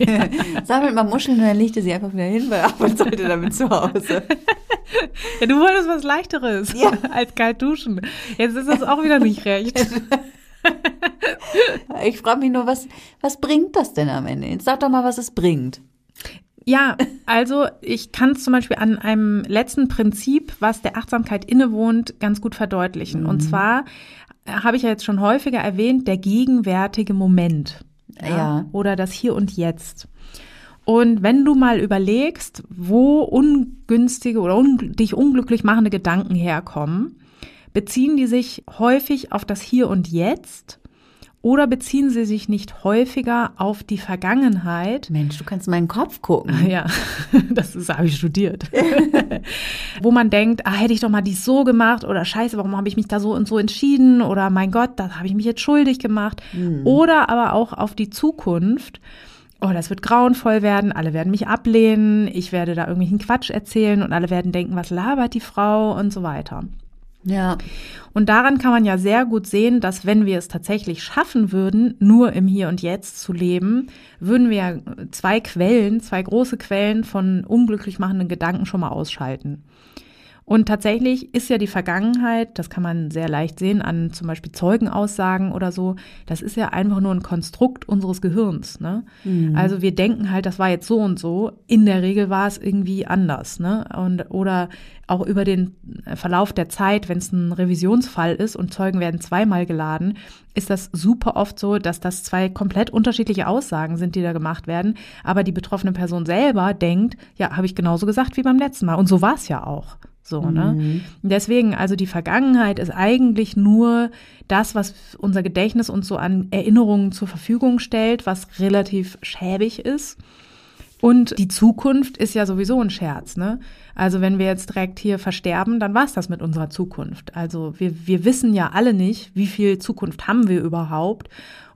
Sammelt mal Muscheln und dann legt ihr sie einfach wieder hin, weil ab und ihr damit zu Hause. Ja, du wolltest was leichteres Ja. als kalt duschen. Jetzt ist das auch wieder nicht recht. Ich frage mich nur, was, was bringt das denn am Ende? Jetzt sag doch mal, was es bringt. Ja, also ich kann es zum Beispiel an einem letzten Prinzip, was der Achtsamkeit innewohnt, ganz gut verdeutlichen. Und zwar habe ich ja jetzt schon häufiger erwähnt, der gegenwärtige Moment. Ja. Oder das Hier und Jetzt. Und wenn du mal überlegst, wo ungünstige oder un dich unglücklich machende Gedanken herkommen, beziehen die sich häufig auf das Hier und Jetzt oder beziehen sie sich nicht häufiger auf die Vergangenheit, Mensch, du kannst in meinen Kopf gucken. ja, das habe ich studiert. Wo man denkt, ah, hätte ich doch mal dies so gemacht oder scheiße, warum habe ich mich da so und so entschieden oder mein Gott, da habe ich mich jetzt schuldig gemacht. Oder aber auch auf die Zukunft. Oh, das wird grauenvoll werden, alle werden mich ablehnen, ich werde da irgendwelchen Quatsch erzählen und alle werden denken, was labert die Frau und so weiter. Ja. Und daran kann man ja sehr gut sehen, dass wenn wir es tatsächlich schaffen würden, nur im Hier und Jetzt zu leben, würden wir zwei Quellen, zwei große Quellen von unglücklich machenden Gedanken schon mal ausschalten. Und tatsächlich ist ja die Vergangenheit, das kann man sehr leicht sehen an zum Beispiel Zeugenaussagen oder so, das ist ja einfach nur ein Konstrukt unseres Gehirns. Ne? Mhm. Also wir denken halt, das war jetzt so und so. In der Regel war es irgendwie anders. Ne? Und, oder auch über den Verlauf der Zeit, wenn es ein Revisionsfall ist und Zeugen werden zweimal geladen, ist das super oft so, dass das zwei komplett unterschiedliche Aussagen sind, die da gemacht werden. Aber die betroffene Person selber denkt, ja, habe ich genauso gesagt wie beim letzten Mal. Und so war es ja auch. So, ne? Mhm. Deswegen, also die Vergangenheit ist eigentlich nur das, was unser Gedächtnis uns so an Erinnerungen zur Verfügung stellt, was relativ schäbig ist. Und die Zukunft ist ja sowieso ein Scherz, ne? Also wenn wir jetzt direkt hier versterben, dann war's das mit unserer Zukunft. Also wir, wir wissen ja alle nicht, wie viel Zukunft haben wir überhaupt.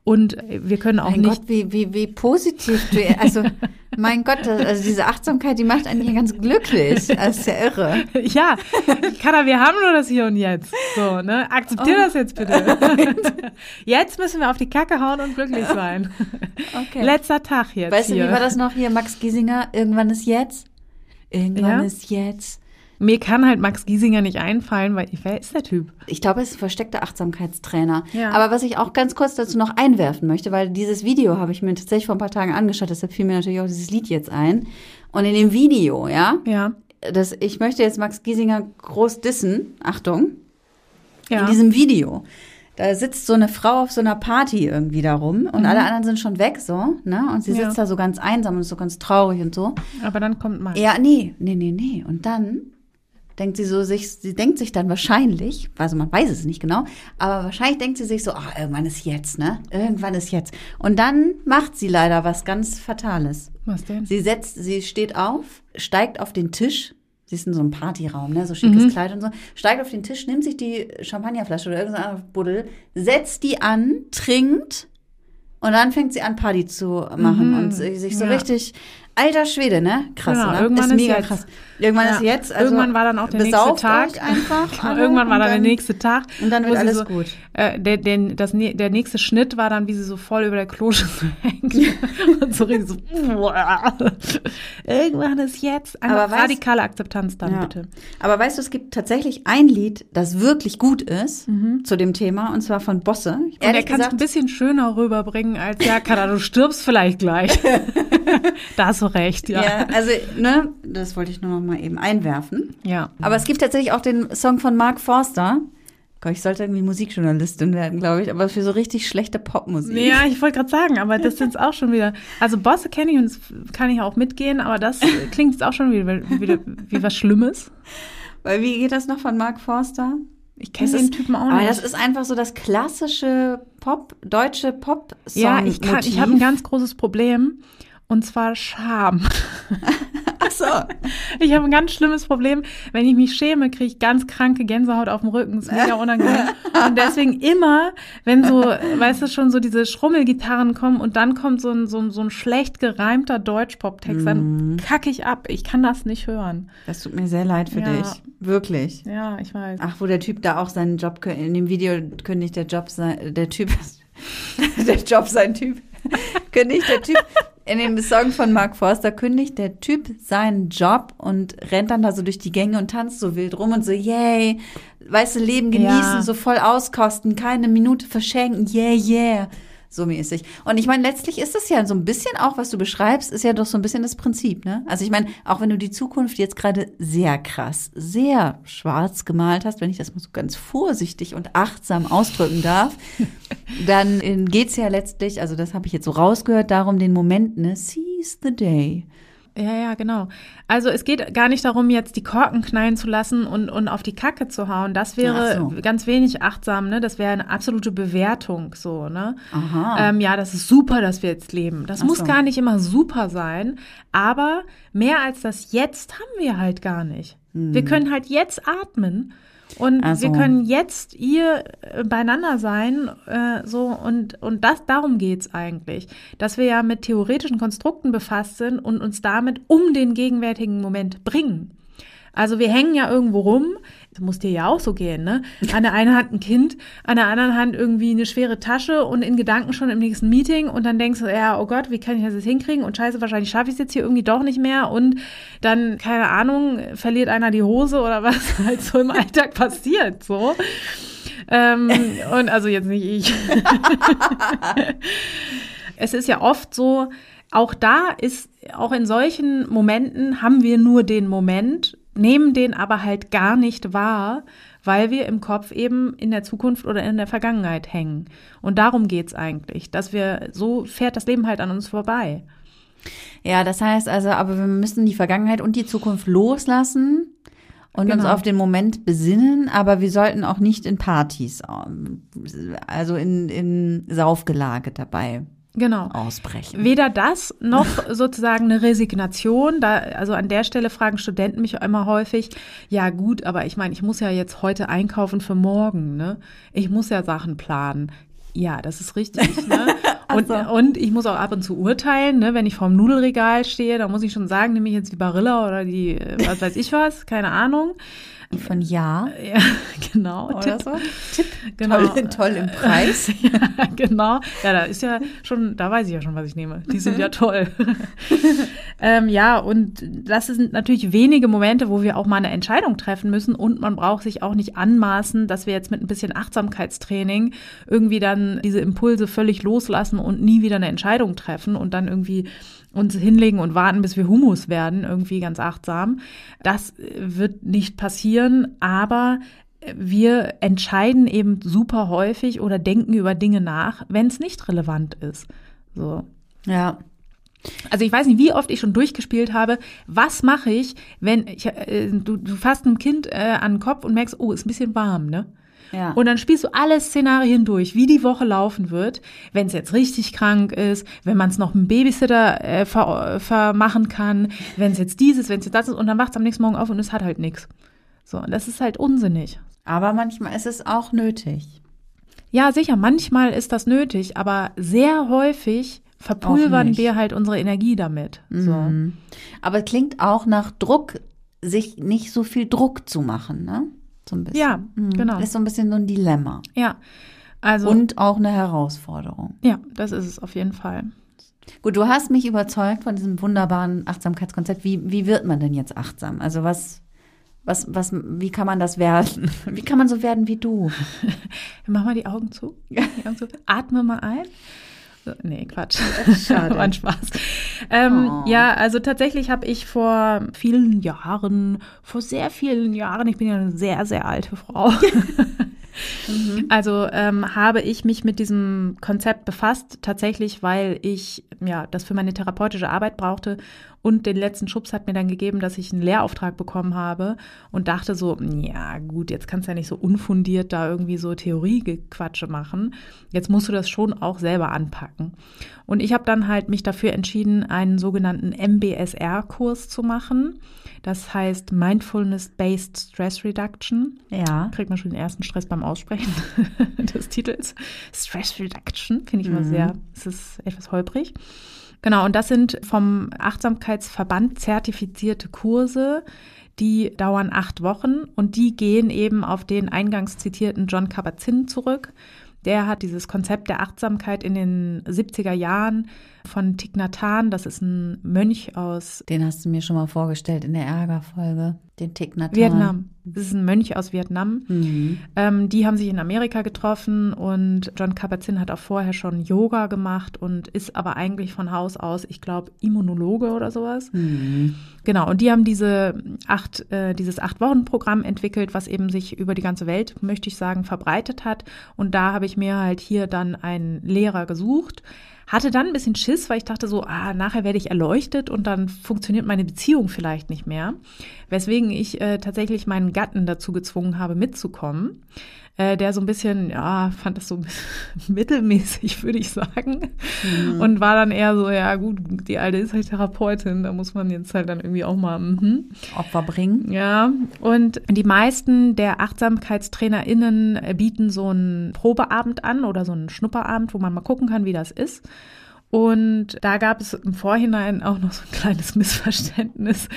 Und wir können auch mein nicht. Gott, wie, wie, wie positiv du, also, mein Gott, also diese Achtsamkeit, die macht einen hier ganz glücklich. Das ist ja irre. Ja, Kada, wir haben nur das Hier und Jetzt. So, ne? Akzeptier oh. das jetzt bitte. Jetzt müssen wir auf die Kacke hauen und glücklich sein. Okay. Letzter Tag jetzt. Weißt hier. du, wie war das noch hier, Max Giesinger? Irgendwann ist jetzt. Irgendwann ja? ist jetzt. Mir kann halt Max Giesinger nicht einfallen, weil wer ist der Typ? Ich glaube, er ist ein versteckter Achtsamkeitstrainer. Ja. Aber was ich auch ganz kurz dazu noch einwerfen möchte, weil dieses Video habe ich mir tatsächlich vor ein paar Tagen angeschaut, deshalb fiel mir natürlich auch dieses Lied jetzt ein. Und in dem Video, ja, ja. Das, ich möchte jetzt Max Giesinger groß dissen. Achtung. Ja. In diesem Video. Da sitzt so eine Frau auf so einer Party irgendwie da rum und mhm. alle anderen sind schon weg, so, ne? Und sie sitzt ja. da so ganz einsam und ist so ganz traurig und so. Aber dann kommt Max. Ja, nee, nee, nee, nee. Und dann denkt sie so sich, sie denkt sich dann wahrscheinlich, also man weiß es nicht genau, aber wahrscheinlich denkt sie sich so, ah, irgendwann ist jetzt, ne? Irgendwann ist jetzt. Und dann macht sie leider was ganz Fatales. Was denn? Sie setzt, sie steht auf, steigt auf den Tisch, sie ist in so einem Partyraum, ne, so schickes mhm. Kleid und so, steigt auf den Tisch, nimmt sich die Champagnerflasche oder irgendein Buddel, setzt die an, trinkt und dann fängt sie an, Party zu machen mhm. und sich so ja. richtig Alter Schwede, ne? Krass, genau, oder? Irgendwann ist, ist mega jetzt. krass. Irgendwann ja. ist jetzt. Also irgendwann war dann auch der nächste Tag. einfach. Genau, irgendwann war dann, dann, der nächste Tag. Und dann wird alles so, gut. Äh, der, der, das, der nächste Schnitt war dann, wie sie so voll über der Kloschüssel hängt. und so richtig so. irgendwann ist jetzt eine Aber radikale Akzeptanz dann, ja. bitte. Aber weißt du, es gibt tatsächlich ein Lied, das wirklich gut ist mhm. zu dem Thema, und zwar von Bosse. Und er kann es ein bisschen schöner rüberbringen als, ja, Kada, du stirbst vielleicht gleich. da hast du recht, ja. Ja, also, ne, das wollte ich nur noch mal eben einwerfen. Ja. Aber es gibt tatsächlich auch den Song von Mark Forster. Gott, ich sollte irgendwie Musikjournalistin werden, glaube ich, aber für so richtig schlechte Popmusik. Ja, ich wollte gerade sagen, aber das sind auch schon wieder. Also Bosse kenne ich und das kann ich auch mitgehen, aber das klingt jetzt auch schon wieder, wieder wie was Schlimmes. Weil wie geht das noch von Mark Forster? Ich kenne den Typen auch nicht. Aber das ist einfach so das klassische Pop, deutsche Pop-Song. Ja, ich kann, ich habe ein ganz großes Problem. Und zwar Scham. Ach so. Ich habe ein ganz schlimmes Problem. Wenn ich mich schäme, kriege ich ganz kranke Gänsehaut auf dem Rücken. Das ist mega unangenehm. Und deswegen immer, wenn so, weißt du, schon so diese Schrummelgitarren kommen und dann kommt so ein, so ein, so ein schlecht gereimter Deutschpop-Text, dann mhm. kacke ich ab. Ich kann das nicht hören. Das tut mir sehr leid für ja. dich. Wirklich. Ja, ich weiß. Ach, wo der Typ da auch seinen Job, in dem Video kündigt der Job sein, der Typ, der Job sein Typ. kündigt der Typ in dem Song von Mark Forster kündigt der Typ seinen Job und rennt dann da so durch die Gänge und tanzt so wild rum und so, yay, weißt du, Leben genießen, ja. so voll auskosten, keine Minute verschenken, yeah, yeah so mäßig. Und ich meine, letztlich ist das ja so ein bisschen auch, was du beschreibst, ist ja doch so ein bisschen das Prinzip, ne? Also ich meine, auch wenn du die Zukunft jetzt gerade sehr krass, sehr schwarz gemalt hast, wenn ich das mal so ganz vorsichtig und achtsam ausdrücken darf, dann geht's ja letztlich, also das habe ich jetzt so rausgehört, darum den Moment, ne? Seize the day. Ja, ja, genau. Also es geht gar nicht darum, jetzt die Korken knallen zu lassen und, und auf die Kacke zu hauen. Das wäre so. ganz wenig achtsam, ne? Das wäre eine absolute Bewertung, so, ne? Ähm, ja, das ist super, dass wir jetzt leben. Das Ach muss so. gar nicht immer super sein, aber mehr als das jetzt haben wir halt gar nicht. Hm. Wir können halt jetzt atmen und also. wir können jetzt ihr äh, beieinander sein, äh, so und und das darum geht's eigentlich, dass wir ja mit theoretischen Konstrukten befasst sind und uns damit um den gegenwärtigen Moment bringen. Also wir hängen ja irgendwo rum. Das muss dir ja auch so gehen, ne? An der einen Hand ein Kind, an der anderen Hand irgendwie eine schwere Tasche und in Gedanken schon im nächsten Meeting und dann denkst du, ja, oh Gott, wie kann ich das jetzt hinkriegen? Und scheiße, wahrscheinlich schaffe ich es jetzt hier irgendwie doch nicht mehr und dann, keine Ahnung, verliert einer die Hose oder was halt so im Alltag passiert, so. Ähm, und also jetzt nicht ich. es ist ja oft so, auch da ist, auch in solchen Momenten haben wir nur den Moment, nehmen den aber halt gar nicht wahr, weil wir im Kopf eben in der Zukunft oder in der Vergangenheit hängen. Und darum geht's eigentlich, dass wir, so fährt das Leben halt an uns vorbei. Ja, das heißt also, aber wir müssen die Vergangenheit und die Zukunft loslassen und genau. uns auf den Moment besinnen, aber wir sollten auch nicht in Partys, ähm, also in, in Saufgelage dabei genau. ausbrechen. Weder das noch sozusagen eine Resignation. Da, also an der Stelle fragen Studenten mich immer häufig, ja gut, aber ich meine, ich muss ja jetzt heute einkaufen für morgen, ne? Ich muss ja Sachen planen. Ja, das ist richtig. Ne? Und, so. und ich muss auch ab und zu urteilen, ne? wenn ich vorm Nudelregal stehe, da muss ich schon sagen, nehme ich jetzt die Barilla oder die, äh, was weiß ich was, keine Ahnung. Von Ja. Ja, genau. Oder Tipp. so. Tipp. Genau. Toll, toll im Preis. ja, genau. Ja, da ist ja schon, da weiß ich ja schon, was ich nehme. Die sind ja toll. ähm, ja, und das sind natürlich wenige Momente, wo wir auch mal eine Entscheidung treffen müssen und man braucht sich auch nicht anmaßen, dass wir jetzt mit ein bisschen Achtsamkeitstraining irgendwie dann diese Impulse völlig loslassen und nie wieder eine Entscheidung treffen und dann irgendwie uns hinlegen und warten, bis wir Humus werden, irgendwie ganz achtsam. Das wird nicht passieren, aber wir entscheiden eben super häufig oder denken über Dinge nach, wenn es nicht relevant ist. So. Ja. Also ich weiß nicht, wie oft ich schon durchgespielt habe. Was mache ich, wenn ich, äh, du, du fasst ein Kind äh, an den Kopf und merkst, oh, ist ein bisschen warm, ne? Ja. Und dann spielst du alle Szenarien durch, wie die Woche laufen wird, wenn es jetzt richtig krank ist, wenn man es noch einem Babysitter äh, ver vermachen kann, wenn es jetzt dieses, wenn es jetzt das ist, und dann wacht es am nächsten Morgen auf und es hat halt nichts. So, und das ist halt unsinnig. Aber manchmal ist es auch nötig. Ja, sicher, manchmal ist das nötig, aber sehr häufig verpulvern wir halt unsere Energie damit. So. Mhm. Aber es klingt auch nach Druck, sich nicht so viel Druck zu machen, ne? So ein bisschen. Ja, mhm. genau. Ist so ein bisschen so ein Dilemma. Ja. Also, Und auch eine Herausforderung. Ja, das ist es auf jeden Fall. Gut, du hast mich überzeugt von diesem wunderbaren Achtsamkeitskonzept. Wie, wie wird man denn jetzt achtsam? Also was, was, was, wie kann man das werden? Wie kann man so werden wie du? Mach mal die Augen zu. Die Augen zu. Atme mal ein. Nee, Quatsch. Schade. War ein Spaß. Ähm, oh. Ja, also tatsächlich habe ich vor vielen Jahren, vor sehr vielen Jahren, ich bin ja eine sehr, sehr alte Frau, Mhm. Also ähm, habe ich mich mit diesem Konzept befasst, tatsächlich, weil ich ja das für meine therapeutische Arbeit brauchte und den letzten Schubs hat mir dann gegeben, dass ich einen Lehrauftrag bekommen habe und dachte so, ja gut, jetzt kannst du ja nicht so unfundiert da irgendwie so Theoriegequatsche machen. Jetzt musst du das schon auch selber anpacken. Und ich habe dann halt mich dafür entschieden, einen sogenannten MBSR-Kurs zu machen. Das heißt Mindfulness-Based Stress Reduction. Ja. Kriegt man schon den ersten Stress beim Aussprechen des Titels. Stress Reduction finde ich immer mhm. sehr, es ist etwas holprig. Genau, und das sind vom Achtsamkeitsverband zertifizierte Kurse, die dauern acht Wochen und die gehen eben auf den eingangs zitierten John Kabat-Zinn zurück. Der hat dieses Konzept der Achtsamkeit in den 70er Jahren von Thich Nhat Hanh, das ist ein Mönch aus. Den hast du mir schon mal vorgestellt in der Ärgerfolge, den Thich Nhat Hanh. Vietnam. Das ist ein Mönch aus Vietnam. Mhm. Ähm, die haben sich in Amerika getroffen und John Kabat-Zinn hat auch vorher schon Yoga gemacht und ist aber eigentlich von Haus aus, ich glaube, Immunologe oder sowas. Mhm. Genau. Und die haben diese acht, äh, dieses Acht-Wochen-Programm entwickelt, was eben sich über die ganze Welt, möchte ich sagen, verbreitet hat. Und da habe ich mir halt hier dann einen Lehrer gesucht hatte dann ein bisschen Schiss, weil ich dachte so, ah, nachher werde ich erleuchtet und dann funktioniert meine Beziehung vielleicht nicht mehr. Weswegen ich äh, tatsächlich meinen Gatten dazu gezwungen habe, mitzukommen äh, der so ein bisschen, ja, fand das so ein bisschen mittelmäßig, würde ich sagen. Mhm. Und war dann eher so, ja gut, die alte ist halt Therapeutin, da muss man jetzt halt dann irgendwie auch mal mhm. Opfer bringen. Ja, und die meisten der AchtsamkeitstrainerInnen bieten so einen Probeabend an oder so einen Schnupperabend, wo man mal gucken kann, wie das ist. Und da gab es im Vorhinein auch noch so ein kleines Missverständnis,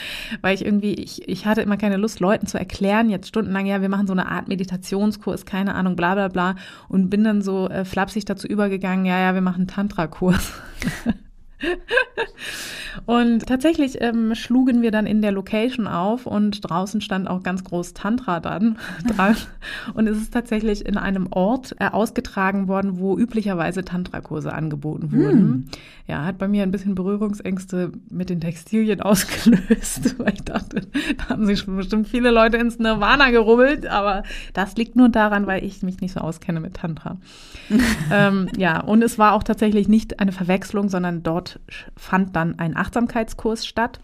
weil ich irgendwie, ich, ich hatte immer keine Lust, Leuten zu erklären, jetzt stundenlang, ja, wir machen so eine Art Meditationskurs, keine Ahnung, bla bla bla. Und bin dann so äh, flapsig dazu übergegangen, ja, ja, wir machen Tantra-Kurs. Und tatsächlich ähm, schlugen wir dann in der Location auf und draußen stand auch ganz groß Tantra dann dran. Und es ist tatsächlich in einem Ort äh, ausgetragen worden, wo üblicherweise Tantra-Kurse angeboten wurden. Hm. Ja, hat bei mir ein bisschen Berührungsängste mit den Textilien ausgelöst, weil ich dachte, da haben sich bestimmt viele Leute ins Nirvana gerubbelt, aber das liegt nur daran, weil ich mich nicht so auskenne mit Tantra. ähm, ja, und es war auch tatsächlich nicht eine Verwechslung, sondern dort fand dann ein Achtsamkeitskurs statt.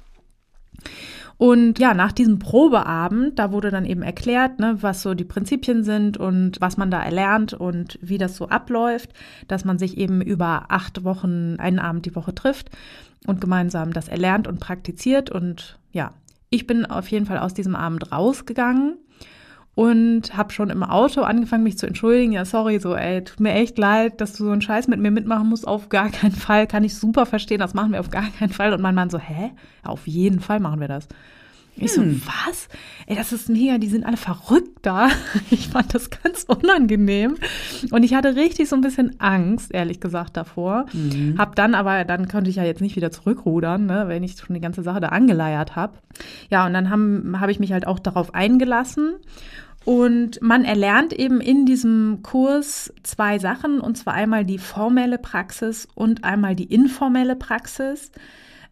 Und ja, nach diesem Probeabend, da wurde dann eben erklärt, ne, was so die Prinzipien sind und was man da erlernt und wie das so abläuft, dass man sich eben über acht Wochen, einen Abend die Woche trifft und gemeinsam das erlernt und praktiziert. Und ja, ich bin auf jeden Fall aus diesem Abend rausgegangen und habe schon im Auto angefangen, mich zu entschuldigen. Ja, sorry, so, ey, tut mir echt leid, dass du so einen Scheiß mit mir mitmachen musst. Auf gar keinen Fall. Kann ich super verstehen, das machen wir auf gar keinen Fall. Und mein Mann so, hä? Auf jeden Fall machen wir das. Ich so, hm. was? Ey, das ist mega, die sind alle verrückt da. Ich fand das ganz unangenehm. Und ich hatte richtig so ein bisschen Angst, ehrlich gesagt, davor. Mhm. Hab dann aber, dann konnte ich ja jetzt nicht wieder zurückrudern, ne, wenn ich schon die ganze Sache da angeleiert habe. Ja, und dann habe hab ich mich halt auch darauf eingelassen. Und man erlernt eben in diesem Kurs zwei Sachen, und zwar einmal die formelle Praxis und einmal die informelle Praxis.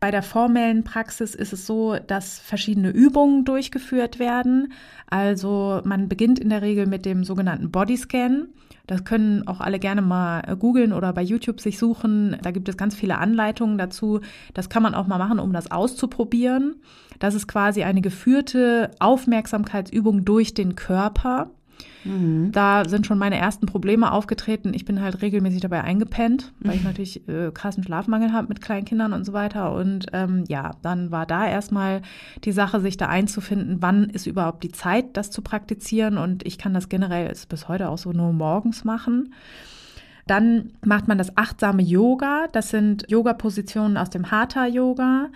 Bei der formellen Praxis ist es so, dass verschiedene Übungen durchgeführt werden. Also man beginnt in der Regel mit dem sogenannten Bodyscan. Das können auch alle gerne mal googeln oder bei YouTube sich suchen. Da gibt es ganz viele Anleitungen dazu. Das kann man auch mal machen, um das auszuprobieren. Das ist quasi eine geführte Aufmerksamkeitsübung durch den Körper. Mhm. Da sind schon meine ersten Probleme aufgetreten. Ich bin halt regelmäßig dabei eingepennt, weil ich natürlich äh, krassen Schlafmangel habe mit kleinen Kindern und so weiter. Und ähm, ja, dann war da erstmal die Sache, sich da einzufinden, wann ist überhaupt die Zeit, das zu praktizieren. Und ich kann das generell bis heute auch so nur morgens machen. Dann macht man das achtsame Yoga. Das sind Yoga-Positionen aus dem Hatha-Yoga.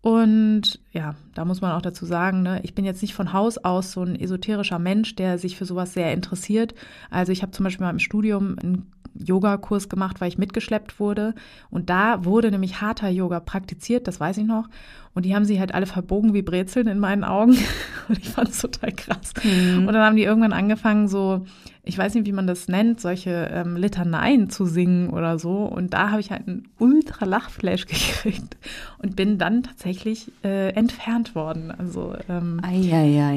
Und ja, da muss man auch dazu sagen, ne, ich bin jetzt nicht von Haus aus so ein esoterischer Mensch, der sich für sowas sehr interessiert. Also ich habe zum Beispiel mal im Studium einen Yogakurs gemacht, weil ich mitgeschleppt wurde. Und da wurde nämlich harter Yoga praktiziert, das weiß ich noch. Und die haben sie halt alle verbogen wie Brezeln in meinen Augen. Und ich fand es total krass. Mhm. Und dann haben die irgendwann angefangen, so, ich weiß nicht, wie man das nennt, solche ähm, Litaneien zu singen oder so. Und da habe ich halt einen ultra Lachflash gekriegt und bin dann tatsächlich äh, entfernt worden. Also ähm,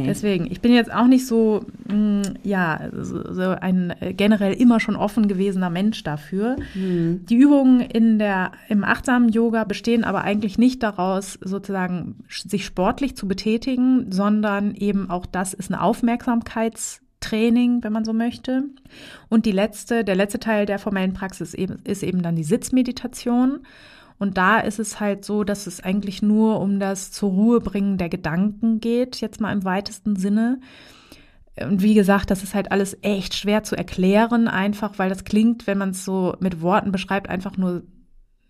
deswegen, ich bin jetzt auch nicht so, mh, mm, ja, so, so ein äh, generell immer schon offen gewesener Mensch dafür. Mhm. Die Übungen in der, im achtsamen Yoga bestehen aber eigentlich nicht daraus, sozusagen sich sportlich zu betätigen, sondern eben auch das ist eine Aufmerksamkeitstraining, wenn man so möchte. Und die letzte, der letzte Teil der formellen Praxis ist eben dann die Sitzmeditation. Und da ist es halt so, dass es eigentlich nur um das zur Ruhe bringen der Gedanken geht, jetzt mal im weitesten Sinne. Und wie gesagt, das ist halt alles echt schwer zu erklären, einfach weil das klingt, wenn man es so mit Worten beschreibt, einfach nur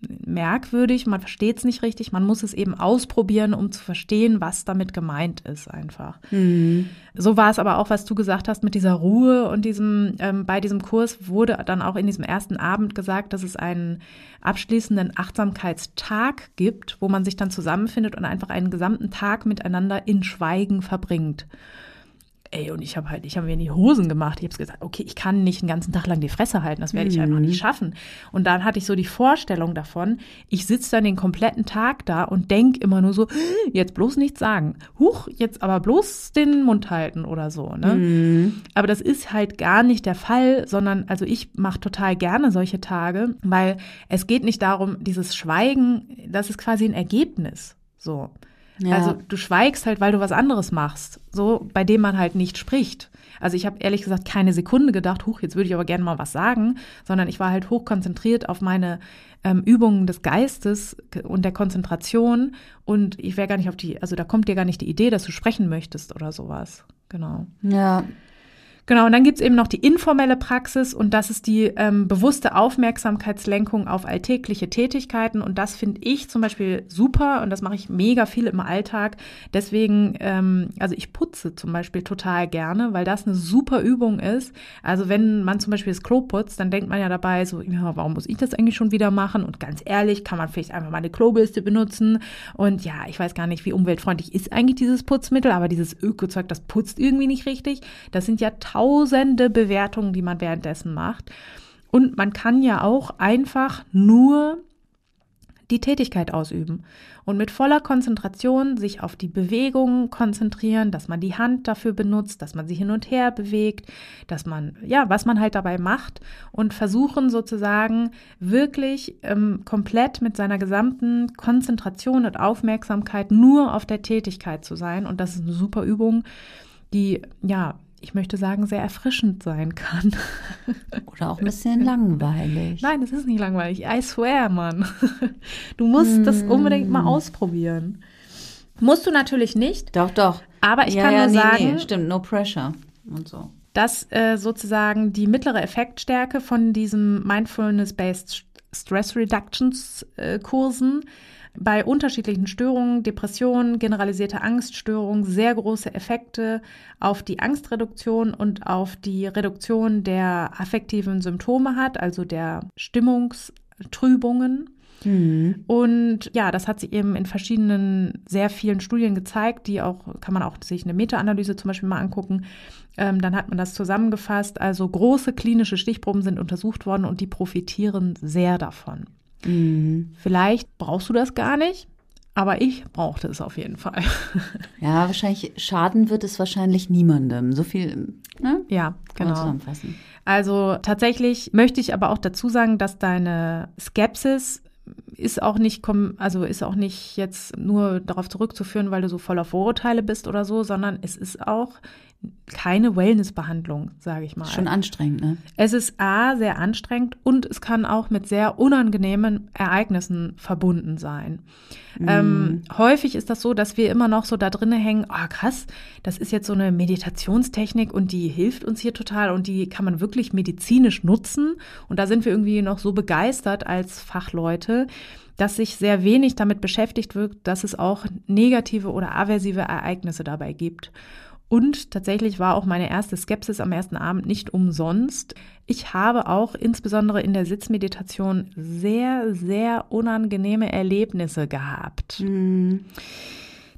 merkwürdig, man versteht es nicht richtig, man muss es eben ausprobieren, um zu verstehen, was damit gemeint ist einfach. Mhm. So war es aber auch, was du gesagt hast mit dieser Ruhe und diesem, ähm, bei diesem Kurs wurde dann auch in diesem ersten Abend gesagt, dass es einen abschließenden Achtsamkeitstag gibt, wo man sich dann zusammenfindet und einfach einen gesamten Tag miteinander in Schweigen verbringt. Ey, und ich habe halt, ich habe mir in die Hosen gemacht. Ich habe gesagt, okay, ich kann nicht den ganzen Tag lang die Fresse halten, das werde ich mhm. einfach nicht schaffen. Und dann hatte ich so die Vorstellung davon, ich sitze dann den kompletten Tag da und denk immer nur so, jetzt bloß nichts sagen. Huch, jetzt aber bloß den Mund halten oder so. Ne? Mhm. Aber das ist halt gar nicht der Fall, sondern also ich mache total gerne solche Tage, weil es geht nicht darum, dieses Schweigen, das ist quasi ein Ergebnis. So. Ja. Also du schweigst halt, weil du was anderes machst, so bei dem man halt nicht spricht. Also ich habe ehrlich gesagt keine Sekunde gedacht, huch, jetzt würde ich aber gerne mal was sagen, sondern ich war halt hochkonzentriert auf meine ähm, Übungen des Geistes und der Konzentration und ich wäre gar nicht auf die, also da kommt dir gar nicht die Idee, dass du sprechen möchtest oder sowas. Genau. Ja. Genau, und dann gibt's eben noch die informelle Praxis und das ist die ähm, bewusste Aufmerksamkeitslenkung auf alltägliche Tätigkeiten. Und das finde ich zum Beispiel super und das mache ich mega viel im Alltag. Deswegen, ähm, also ich putze zum Beispiel total gerne, weil das eine super Übung ist. Also wenn man zum Beispiel das Klo putzt, dann denkt man ja dabei so, ja, warum muss ich das eigentlich schon wieder machen? Und ganz ehrlich, kann man vielleicht einfach mal eine Klobürste benutzen. Und ja, ich weiß gar nicht, wie umweltfreundlich ist eigentlich dieses Putzmittel, aber dieses Ökozeug, das putzt irgendwie nicht richtig. Das sind ja tausende Bewertungen, die man währenddessen macht. Und man kann ja auch einfach nur die Tätigkeit ausüben und mit voller Konzentration sich auf die Bewegungen konzentrieren, dass man die Hand dafür benutzt, dass man sie hin und her bewegt, dass man, ja, was man halt dabei macht und versuchen sozusagen wirklich ähm, komplett mit seiner gesamten Konzentration und Aufmerksamkeit nur auf der Tätigkeit zu sein. Und das ist eine super Übung, die, ja, ich möchte sagen, sehr erfrischend sein kann. Oder auch ein bisschen langweilig. Nein, es ist nicht langweilig. I swear, Mann. Du musst mm. das unbedingt mal ausprobieren. Musst du natürlich nicht. Doch, doch. Aber ich ja, kann ja, nur nee, sagen. Nee, stimmt, no pressure und so. Dass äh, sozusagen die mittlere Effektstärke von diesem Mindfulness-Based Stress Reductions äh, bei unterschiedlichen Störungen, Depressionen, generalisierte Angststörungen sehr große Effekte auf die Angstreduktion und auf die Reduktion der affektiven Symptome hat, also der Stimmungstrübungen. Mhm. Und ja, das hat sich eben in verschiedenen, sehr vielen Studien gezeigt, die auch, kann man auch sich eine Meta-Analyse zum Beispiel mal angucken. Ähm, dann hat man das zusammengefasst. Also große klinische Stichproben sind untersucht worden und die profitieren sehr davon. Mhm. Vielleicht brauchst du das gar nicht, aber ich brauchte es auf jeden Fall. Ja, wahrscheinlich schaden wird es wahrscheinlich niemandem. So viel, ne? Ja, genau. Zusammenfassen. Also tatsächlich möchte ich aber auch dazu sagen, dass deine Skepsis ist auch nicht, also ist auch nicht jetzt nur darauf zurückzuführen, weil du so voller Vorurteile bist oder so, sondern es ist auch keine Wellnessbehandlung, sage ich mal. Schon anstrengend, ne? Es ist A, sehr anstrengend und es kann auch mit sehr unangenehmen Ereignissen verbunden sein. Mm. Ähm, häufig ist das so, dass wir immer noch so da drinnen hängen, oh krass, das ist jetzt so eine Meditationstechnik und die hilft uns hier total und die kann man wirklich medizinisch nutzen. Und da sind wir irgendwie noch so begeistert als Fachleute, dass sich sehr wenig damit beschäftigt wird, dass es auch negative oder aversive Ereignisse dabei gibt. Und tatsächlich war auch meine erste Skepsis am ersten Abend nicht umsonst. Ich habe auch insbesondere in der Sitzmeditation sehr, sehr unangenehme Erlebnisse gehabt. Mhm.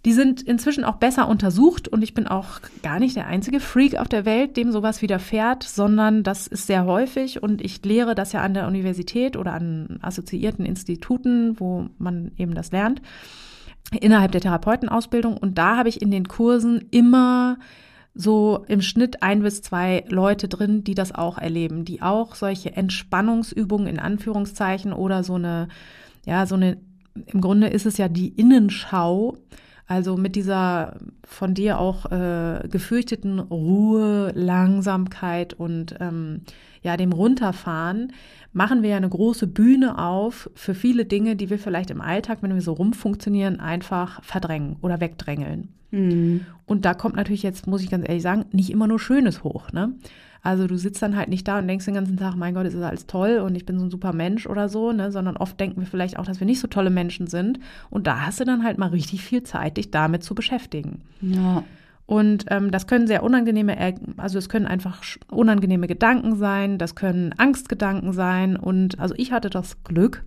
Die sind inzwischen auch besser untersucht und ich bin auch gar nicht der einzige Freak auf der Welt, dem sowas widerfährt, sondern das ist sehr häufig und ich lehre das ja an der Universität oder an assoziierten Instituten, wo man eben das lernt innerhalb der Therapeutenausbildung. Und da habe ich in den Kursen immer so im Schnitt ein bis zwei Leute drin, die das auch erleben, die auch solche Entspannungsübungen in Anführungszeichen oder so eine, ja, so eine, im Grunde ist es ja die Innenschau, also mit dieser von dir auch äh, gefürchteten Ruhe, Langsamkeit und ähm, ja, dem Runterfahren, machen wir ja eine große Bühne auf für viele Dinge, die wir vielleicht im Alltag, wenn wir so rumfunktionieren, einfach verdrängen oder wegdrängeln. Mhm. Und da kommt natürlich jetzt, muss ich ganz ehrlich sagen, nicht immer nur Schönes hoch. Ne? Also du sitzt dann halt nicht da und denkst den ganzen Tag, mein Gott, ist das alles toll und ich bin so ein super Mensch oder so, ne? sondern oft denken wir vielleicht auch, dass wir nicht so tolle Menschen sind. Und da hast du dann halt mal richtig viel Zeit, dich damit zu beschäftigen. Ja. Und ähm, das können sehr unangenehme, also es können einfach unangenehme Gedanken sein, das können Angstgedanken sein. Und also ich hatte das Glück,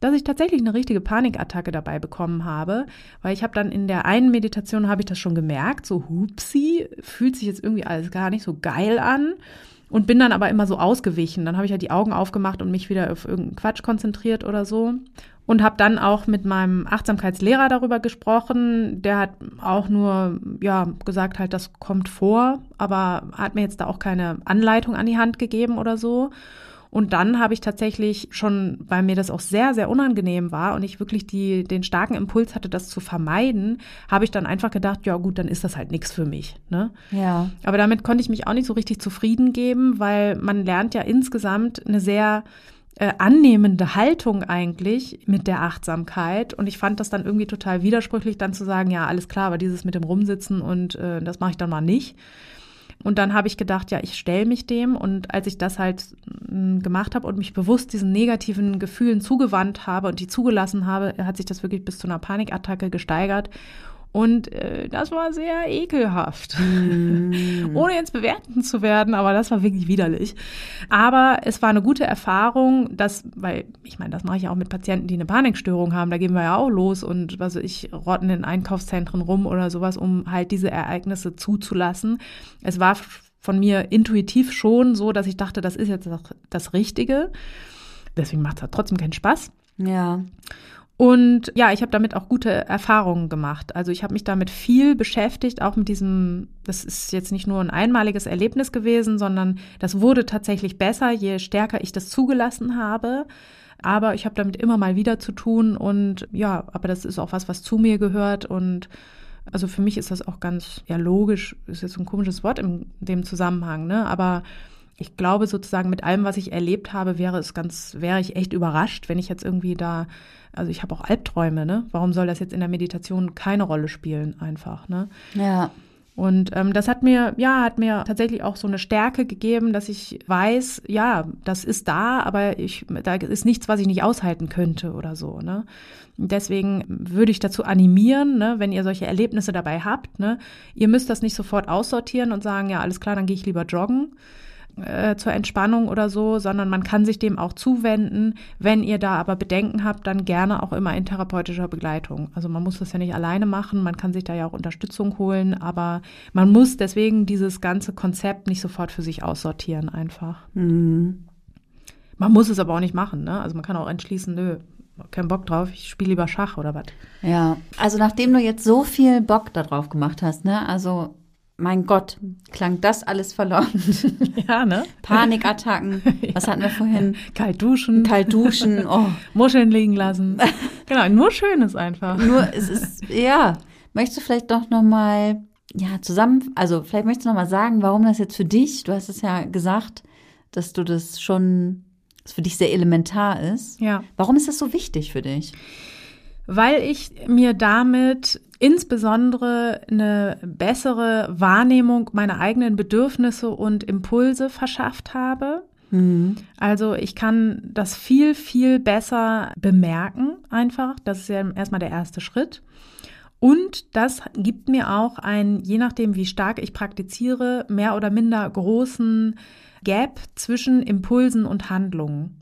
dass ich tatsächlich eine richtige Panikattacke dabei bekommen habe, weil ich habe dann in der einen Meditation habe ich das schon gemerkt, so hupsi, fühlt sich jetzt irgendwie alles gar nicht so geil an und bin dann aber immer so ausgewichen. Dann habe ich ja die Augen aufgemacht und mich wieder auf irgendeinen Quatsch konzentriert oder so und habe dann auch mit meinem Achtsamkeitslehrer darüber gesprochen. Der hat auch nur ja gesagt halt, das kommt vor, aber hat mir jetzt da auch keine Anleitung an die Hand gegeben oder so. Und dann habe ich tatsächlich schon, weil mir das auch sehr, sehr unangenehm war und ich wirklich die, den starken Impuls hatte, das zu vermeiden, habe ich dann einfach gedacht, ja gut, dann ist das halt nichts für mich. Ne? Ja. Aber damit konnte ich mich auch nicht so richtig zufrieden geben, weil man lernt ja insgesamt eine sehr äh, annehmende Haltung eigentlich mit der Achtsamkeit. Und ich fand das dann irgendwie total widersprüchlich, dann zu sagen, ja, alles klar, aber dieses mit dem Rumsitzen und äh, das mache ich dann mal nicht. Und dann habe ich gedacht, ja, ich stelle mich dem. Und als ich das halt mm, gemacht habe und mich bewusst diesen negativen Gefühlen zugewandt habe und die zugelassen habe, hat sich das wirklich bis zu einer Panikattacke gesteigert. Und äh, das war sehr ekelhaft. Mm. Ohne jetzt bewerten zu werden, aber das war wirklich widerlich. Aber es war eine gute Erfahrung, dass, weil ich meine, das mache ich ja auch mit Patienten, die eine Panikstörung haben, da gehen wir ja auch los und was weiß ich, rotten in Einkaufszentren rum oder sowas, um halt diese Ereignisse zuzulassen. Es war von mir intuitiv schon so, dass ich dachte, das ist jetzt das Richtige. Deswegen macht es halt trotzdem keinen Spaß. Ja. Und ja, ich habe damit auch gute Erfahrungen gemacht. Also ich habe mich damit viel beschäftigt, auch mit diesem, das ist jetzt nicht nur ein einmaliges Erlebnis gewesen, sondern das wurde tatsächlich besser, je stärker ich das zugelassen habe. Aber ich habe damit immer mal wieder zu tun und ja, aber das ist auch was, was zu mir gehört und also für mich ist das auch ganz ja logisch, ist jetzt ein komisches Wort in dem Zusammenhang, ne? Aber ich glaube sozusagen mit allem, was ich erlebt habe, wäre es ganz, wäre ich echt überrascht, wenn ich jetzt irgendwie da, also ich habe auch Albträume, ne? Warum soll das jetzt in der Meditation keine Rolle spielen, einfach, ne? Ja. Und ähm, das hat mir, ja, hat mir tatsächlich auch so eine Stärke gegeben, dass ich weiß, ja, das ist da, aber ich, da ist nichts, was ich nicht aushalten könnte oder so, ne? Deswegen würde ich dazu animieren, ne, wenn ihr solche Erlebnisse dabei habt, ne, ihr müsst das nicht sofort aussortieren und sagen, ja, alles klar, dann gehe ich lieber joggen, äh, zur Entspannung oder so, sondern man kann sich dem auch zuwenden. Wenn ihr da aber Bedenken habt, dann gerne auch immer in therapeutischer Begleitung. Also man muss das ja nicht alleine machen, man kann sich da ja auch Unterstützung holen, aber man muss deswegen dieses ganze Konzept nicht sofort für sich aussortieren einfach. Mhm. Man muss es aber auch nicht machen, ne? Also man kann auch entschließen, nö, keinen Bock drauf, ich spiele lieber Schach oder was. Ja, also nachdem du jetzt so viel Bock darauf gemacht hast, ne? Also mein Gott, klang das alles verloren. Ja, ne? Panikattacken. Was hatten wir vorhin? Kalt duschen. Kalt duschen. Oh. Muscheln liegen lassen. Genau, nur Schönes einfach. Nur, es ist, ja. Möchtest du vielleicht doch nochmal, ja, zusammen, also vielleicht möchtest du nochmal sagen, warum das jetzt für dich, du hast es ja gesagt, dass du das schon, das für dich sehr elementar ist. Ja. Warum ist das so wichtig für dich? Weil ich mir damit insbesondere eine bessere Wahrnehmung meiner eigenen Bedürfnisse und Impulse verschafft habe. Mhm. Also ich kann das viel, viel besser bemerken einfach. Das ist ja erstmal der erste Schritt. Und das gibt mir auch ein, je nachdem wie stark ich praktiziere, mehr oder minder großen Gap zwischen Impulsen und Handlungen.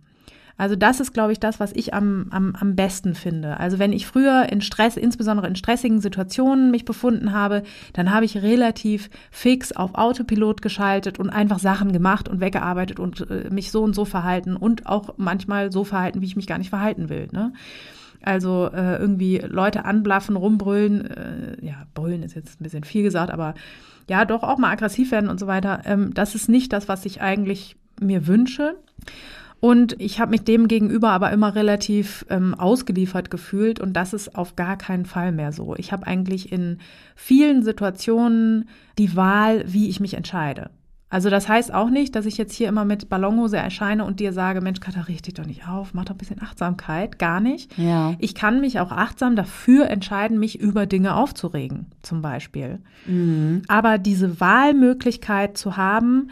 Also das ist, glaube ich, das, was ich am, am, am besten finde. Also wenn ich früher in Stress, insbesondere in stressigen Situationen mich befunden habe, dann habe ich relativ fix auf Autopilot geschaltet und einfach Sachen gemacht und weggearbeitet und äh, mich so und so verhalten und auch manchmal so verhalten, wie ich mich gar nicht verhalten will. Ne? Also äh, irgendwie Leute anblaffen, rumbrüllen, äh, ja, brüllen ist jetzt ein bisschen viel gesagt, aber ja, doch auch mal aggressiv werden und so weiter. Ähm, das ist nicht das, was ich eigentlich mir wünsche. Und ich habe mich dem gegenüber aber immer relativ ähm, ausgeliefert gefühlt und das ist auf gar keinen Fall mehr so. Ich habe eigentlich in vielen Situationen die Wahl, wie ich mich entscheide. Also das heißt auch nicht, dass ich jetzt hier immer mit Ballonhose erscheine und dir sage, Mensch, Katha, richte dich doch nicht auf, mach doch ein bisschen Achtsamkeit. Gar nicht. Ja. Ich kann mich auch achtsam dafür entscheiden, mich über Dinge aufzuregen, zum Beispiel. Mhm. Aber diese Wahlmöglichkeit zu haben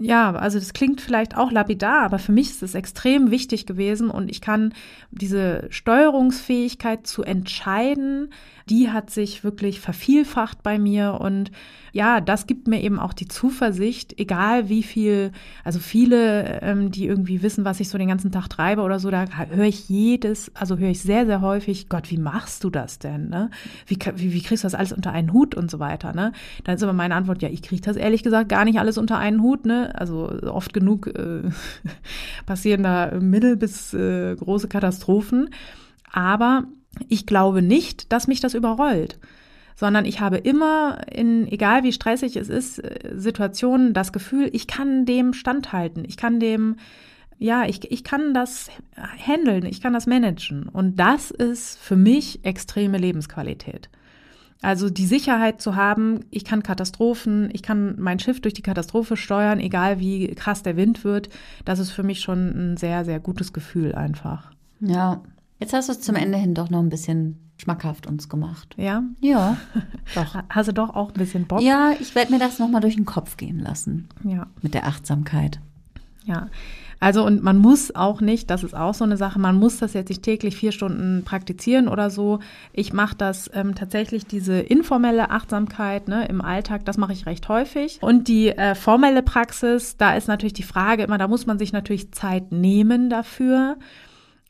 ja, also das klingt vielleicht auch lapidar, aber für mich ist es extrem wichtig gewesen und ich kann diese Steuerungsfähigkeit zu entscheiden, die hat sich wirklich vervielfacht bei mir und ja, das gibt mir eben auch die Zuversicht, egal wie viel, also viele, ähm, die irgendwie wissen, was ich so den ganzen Tag treibe oder so, da höre ich jedes, also höre ich sehr, sehr häufig, Gott, wie machst du das denn? Ne? Wie, wie, wie kriegst du das alles unter einen Hut und so weiter? Ne? Dann ist aber meine Antwort, ja, ich kriege das ehrlich gesagt gar nicht alles unter einen Hut. Ne? Also oft genug äh, passieren da mittel bis äh, große Katastrophen. Aber ich glaube nicht, dass mich das überrollt, sondern ich habe immer in, egal wie stressig es ist, äh, Situationen das Gefühl, ich kann dem standhalten, ich kann dem, ja, ich, ich kann das handeln, ich kann das managen. Und das ist für mich extreme Lebensqualität. Also die Sicherheit zu haben, ich kann Katastrophen, ich kann mein Schiff durch die Katastrophe steuern, egal wie krass der Wind wird, das ist für mich schon ein sehr, sehr gutes Gefühl einfach. Ja, Jetzt hast du es zum Ende hin doch noch ein bisschen schmackhaft uns gemacht. Ja? Ja, doch. Hast du doch auch ein bisschen Bock? Ja, ich werde mir das nochmal durch den Kopf gehen lassen. Ja. Mit der Achtsamkeit. Ja. Also und man muss auch nicht, das ist auch so eine Sache, man muss das jetzt nicht täglich vier Stunden praktizieren oder so. Ich mache das ähm, tatsächlich, diese informelle Achtsamkeit ne, im Alltag, das mache ich recht häufig. Und die äh, formelle Praxis, da ist natürlich die Frage immer, da muss man sich natürlich Zeit nehmen dafür.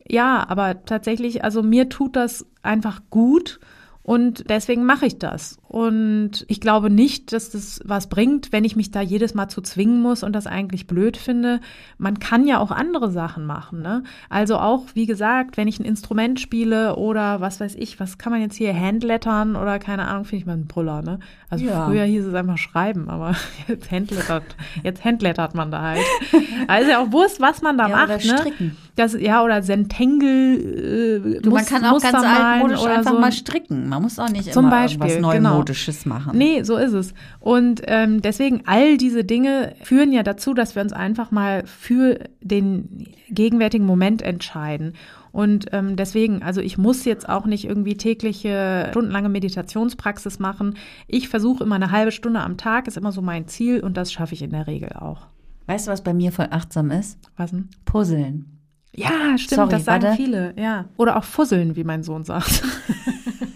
Ja, aber tatsächlich, also mir tut das einfach gut und deswegen mache ich das. Und ich glaube nicht, dass das was bringt, wenn ich mich da jedes Mal zu zwingen muss und das eigentlich blöd finde. Man kann ja auch andere Sachen machen. Ne? Also auch, wie gesagt, wenn ich ein Instrument spiele oder was weiß ich, was kann man jetzt hier Handlettern oder keine Ahnung, finde ich mal einen Brüller. Ne? Also ja. früher hieß es einfach schreiben, aber jetzt handlettert, jetzt handlettert man da halt. Also ja auch Wurst, was man da ja, macht. Oder ne? stricken. Das, ja, oder Sentengel. Äh, du, man kann auch ganz altmodisch einfach so. mal stricken. Man muss auch nicht Zum immer Beispiel, irgendwas genau. Neumodisches genau. machen. Nee, so ist es. Und ähm, deswegen, all diese Dinge führen ja dazu, dass wir uns einfach mal für den gegenwärtigen Moment entscheiden. Und ähm, deswegen, also ich muss jetzt auch nicht irgendwie tägliche stundenlange Meditationspraxis machen. Ich versuche immer eine halbe Stunde am Tag, ist immer so mein Ziel und das schaffe ich in der Regel auch. Weißt du, was bei mir voll achtsam ist? Was denn? Puzzeln. Ja, stimmt, Sorry, das sagen warte. viele, ja. Oder auch Fusseln, wie mein Sohn sagt.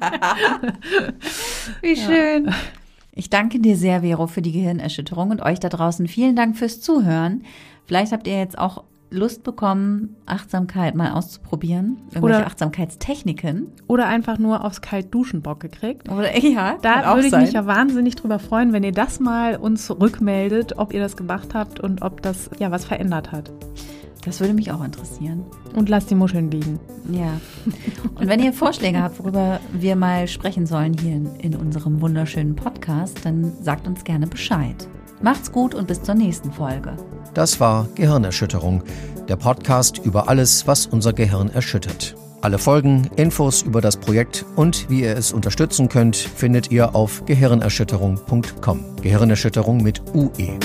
wie schön. Ja. Ich danke dir sehr, Vero, für die Gehirnerschütterung und euch da draußen vielen Dank fürs Zuhören. Vielleicht habt ihr jetzt auch Lust bekommen, Achtsamkeit mal auszuprobieren, irgendwelche oder, Achtsamkeitstechniken. Oder einfach nur aufs Kaltduschen Bock gekriegt. Oder ja, da würde ich sein. mich ja wahnsinnig drüber freuen, wenn ihr das mal uns rückmeldet, ob ihr das gemacht habt und ob das ja was verändert hat. Das würde mich auch interessieren. Und lasst die Muscheln liegen. Ja. Und wenn ihr Vorschläge habt, worüber wir mal sprechen sollen hier in, in unserem wunderschönen Podcast, dann sagt uns gerne Bescheid. Macht's gut und bis zur nächsten Folge. Das war Gehirnerschütterung, der Podcast über alles, was unser Gehirn erschüttert. Alle Folgen, Infos über das Projekt und wie ihr es unterstützen könnt, findet ihr auf gehirnerschütterung.com. Gehirnerschütterung mit UE.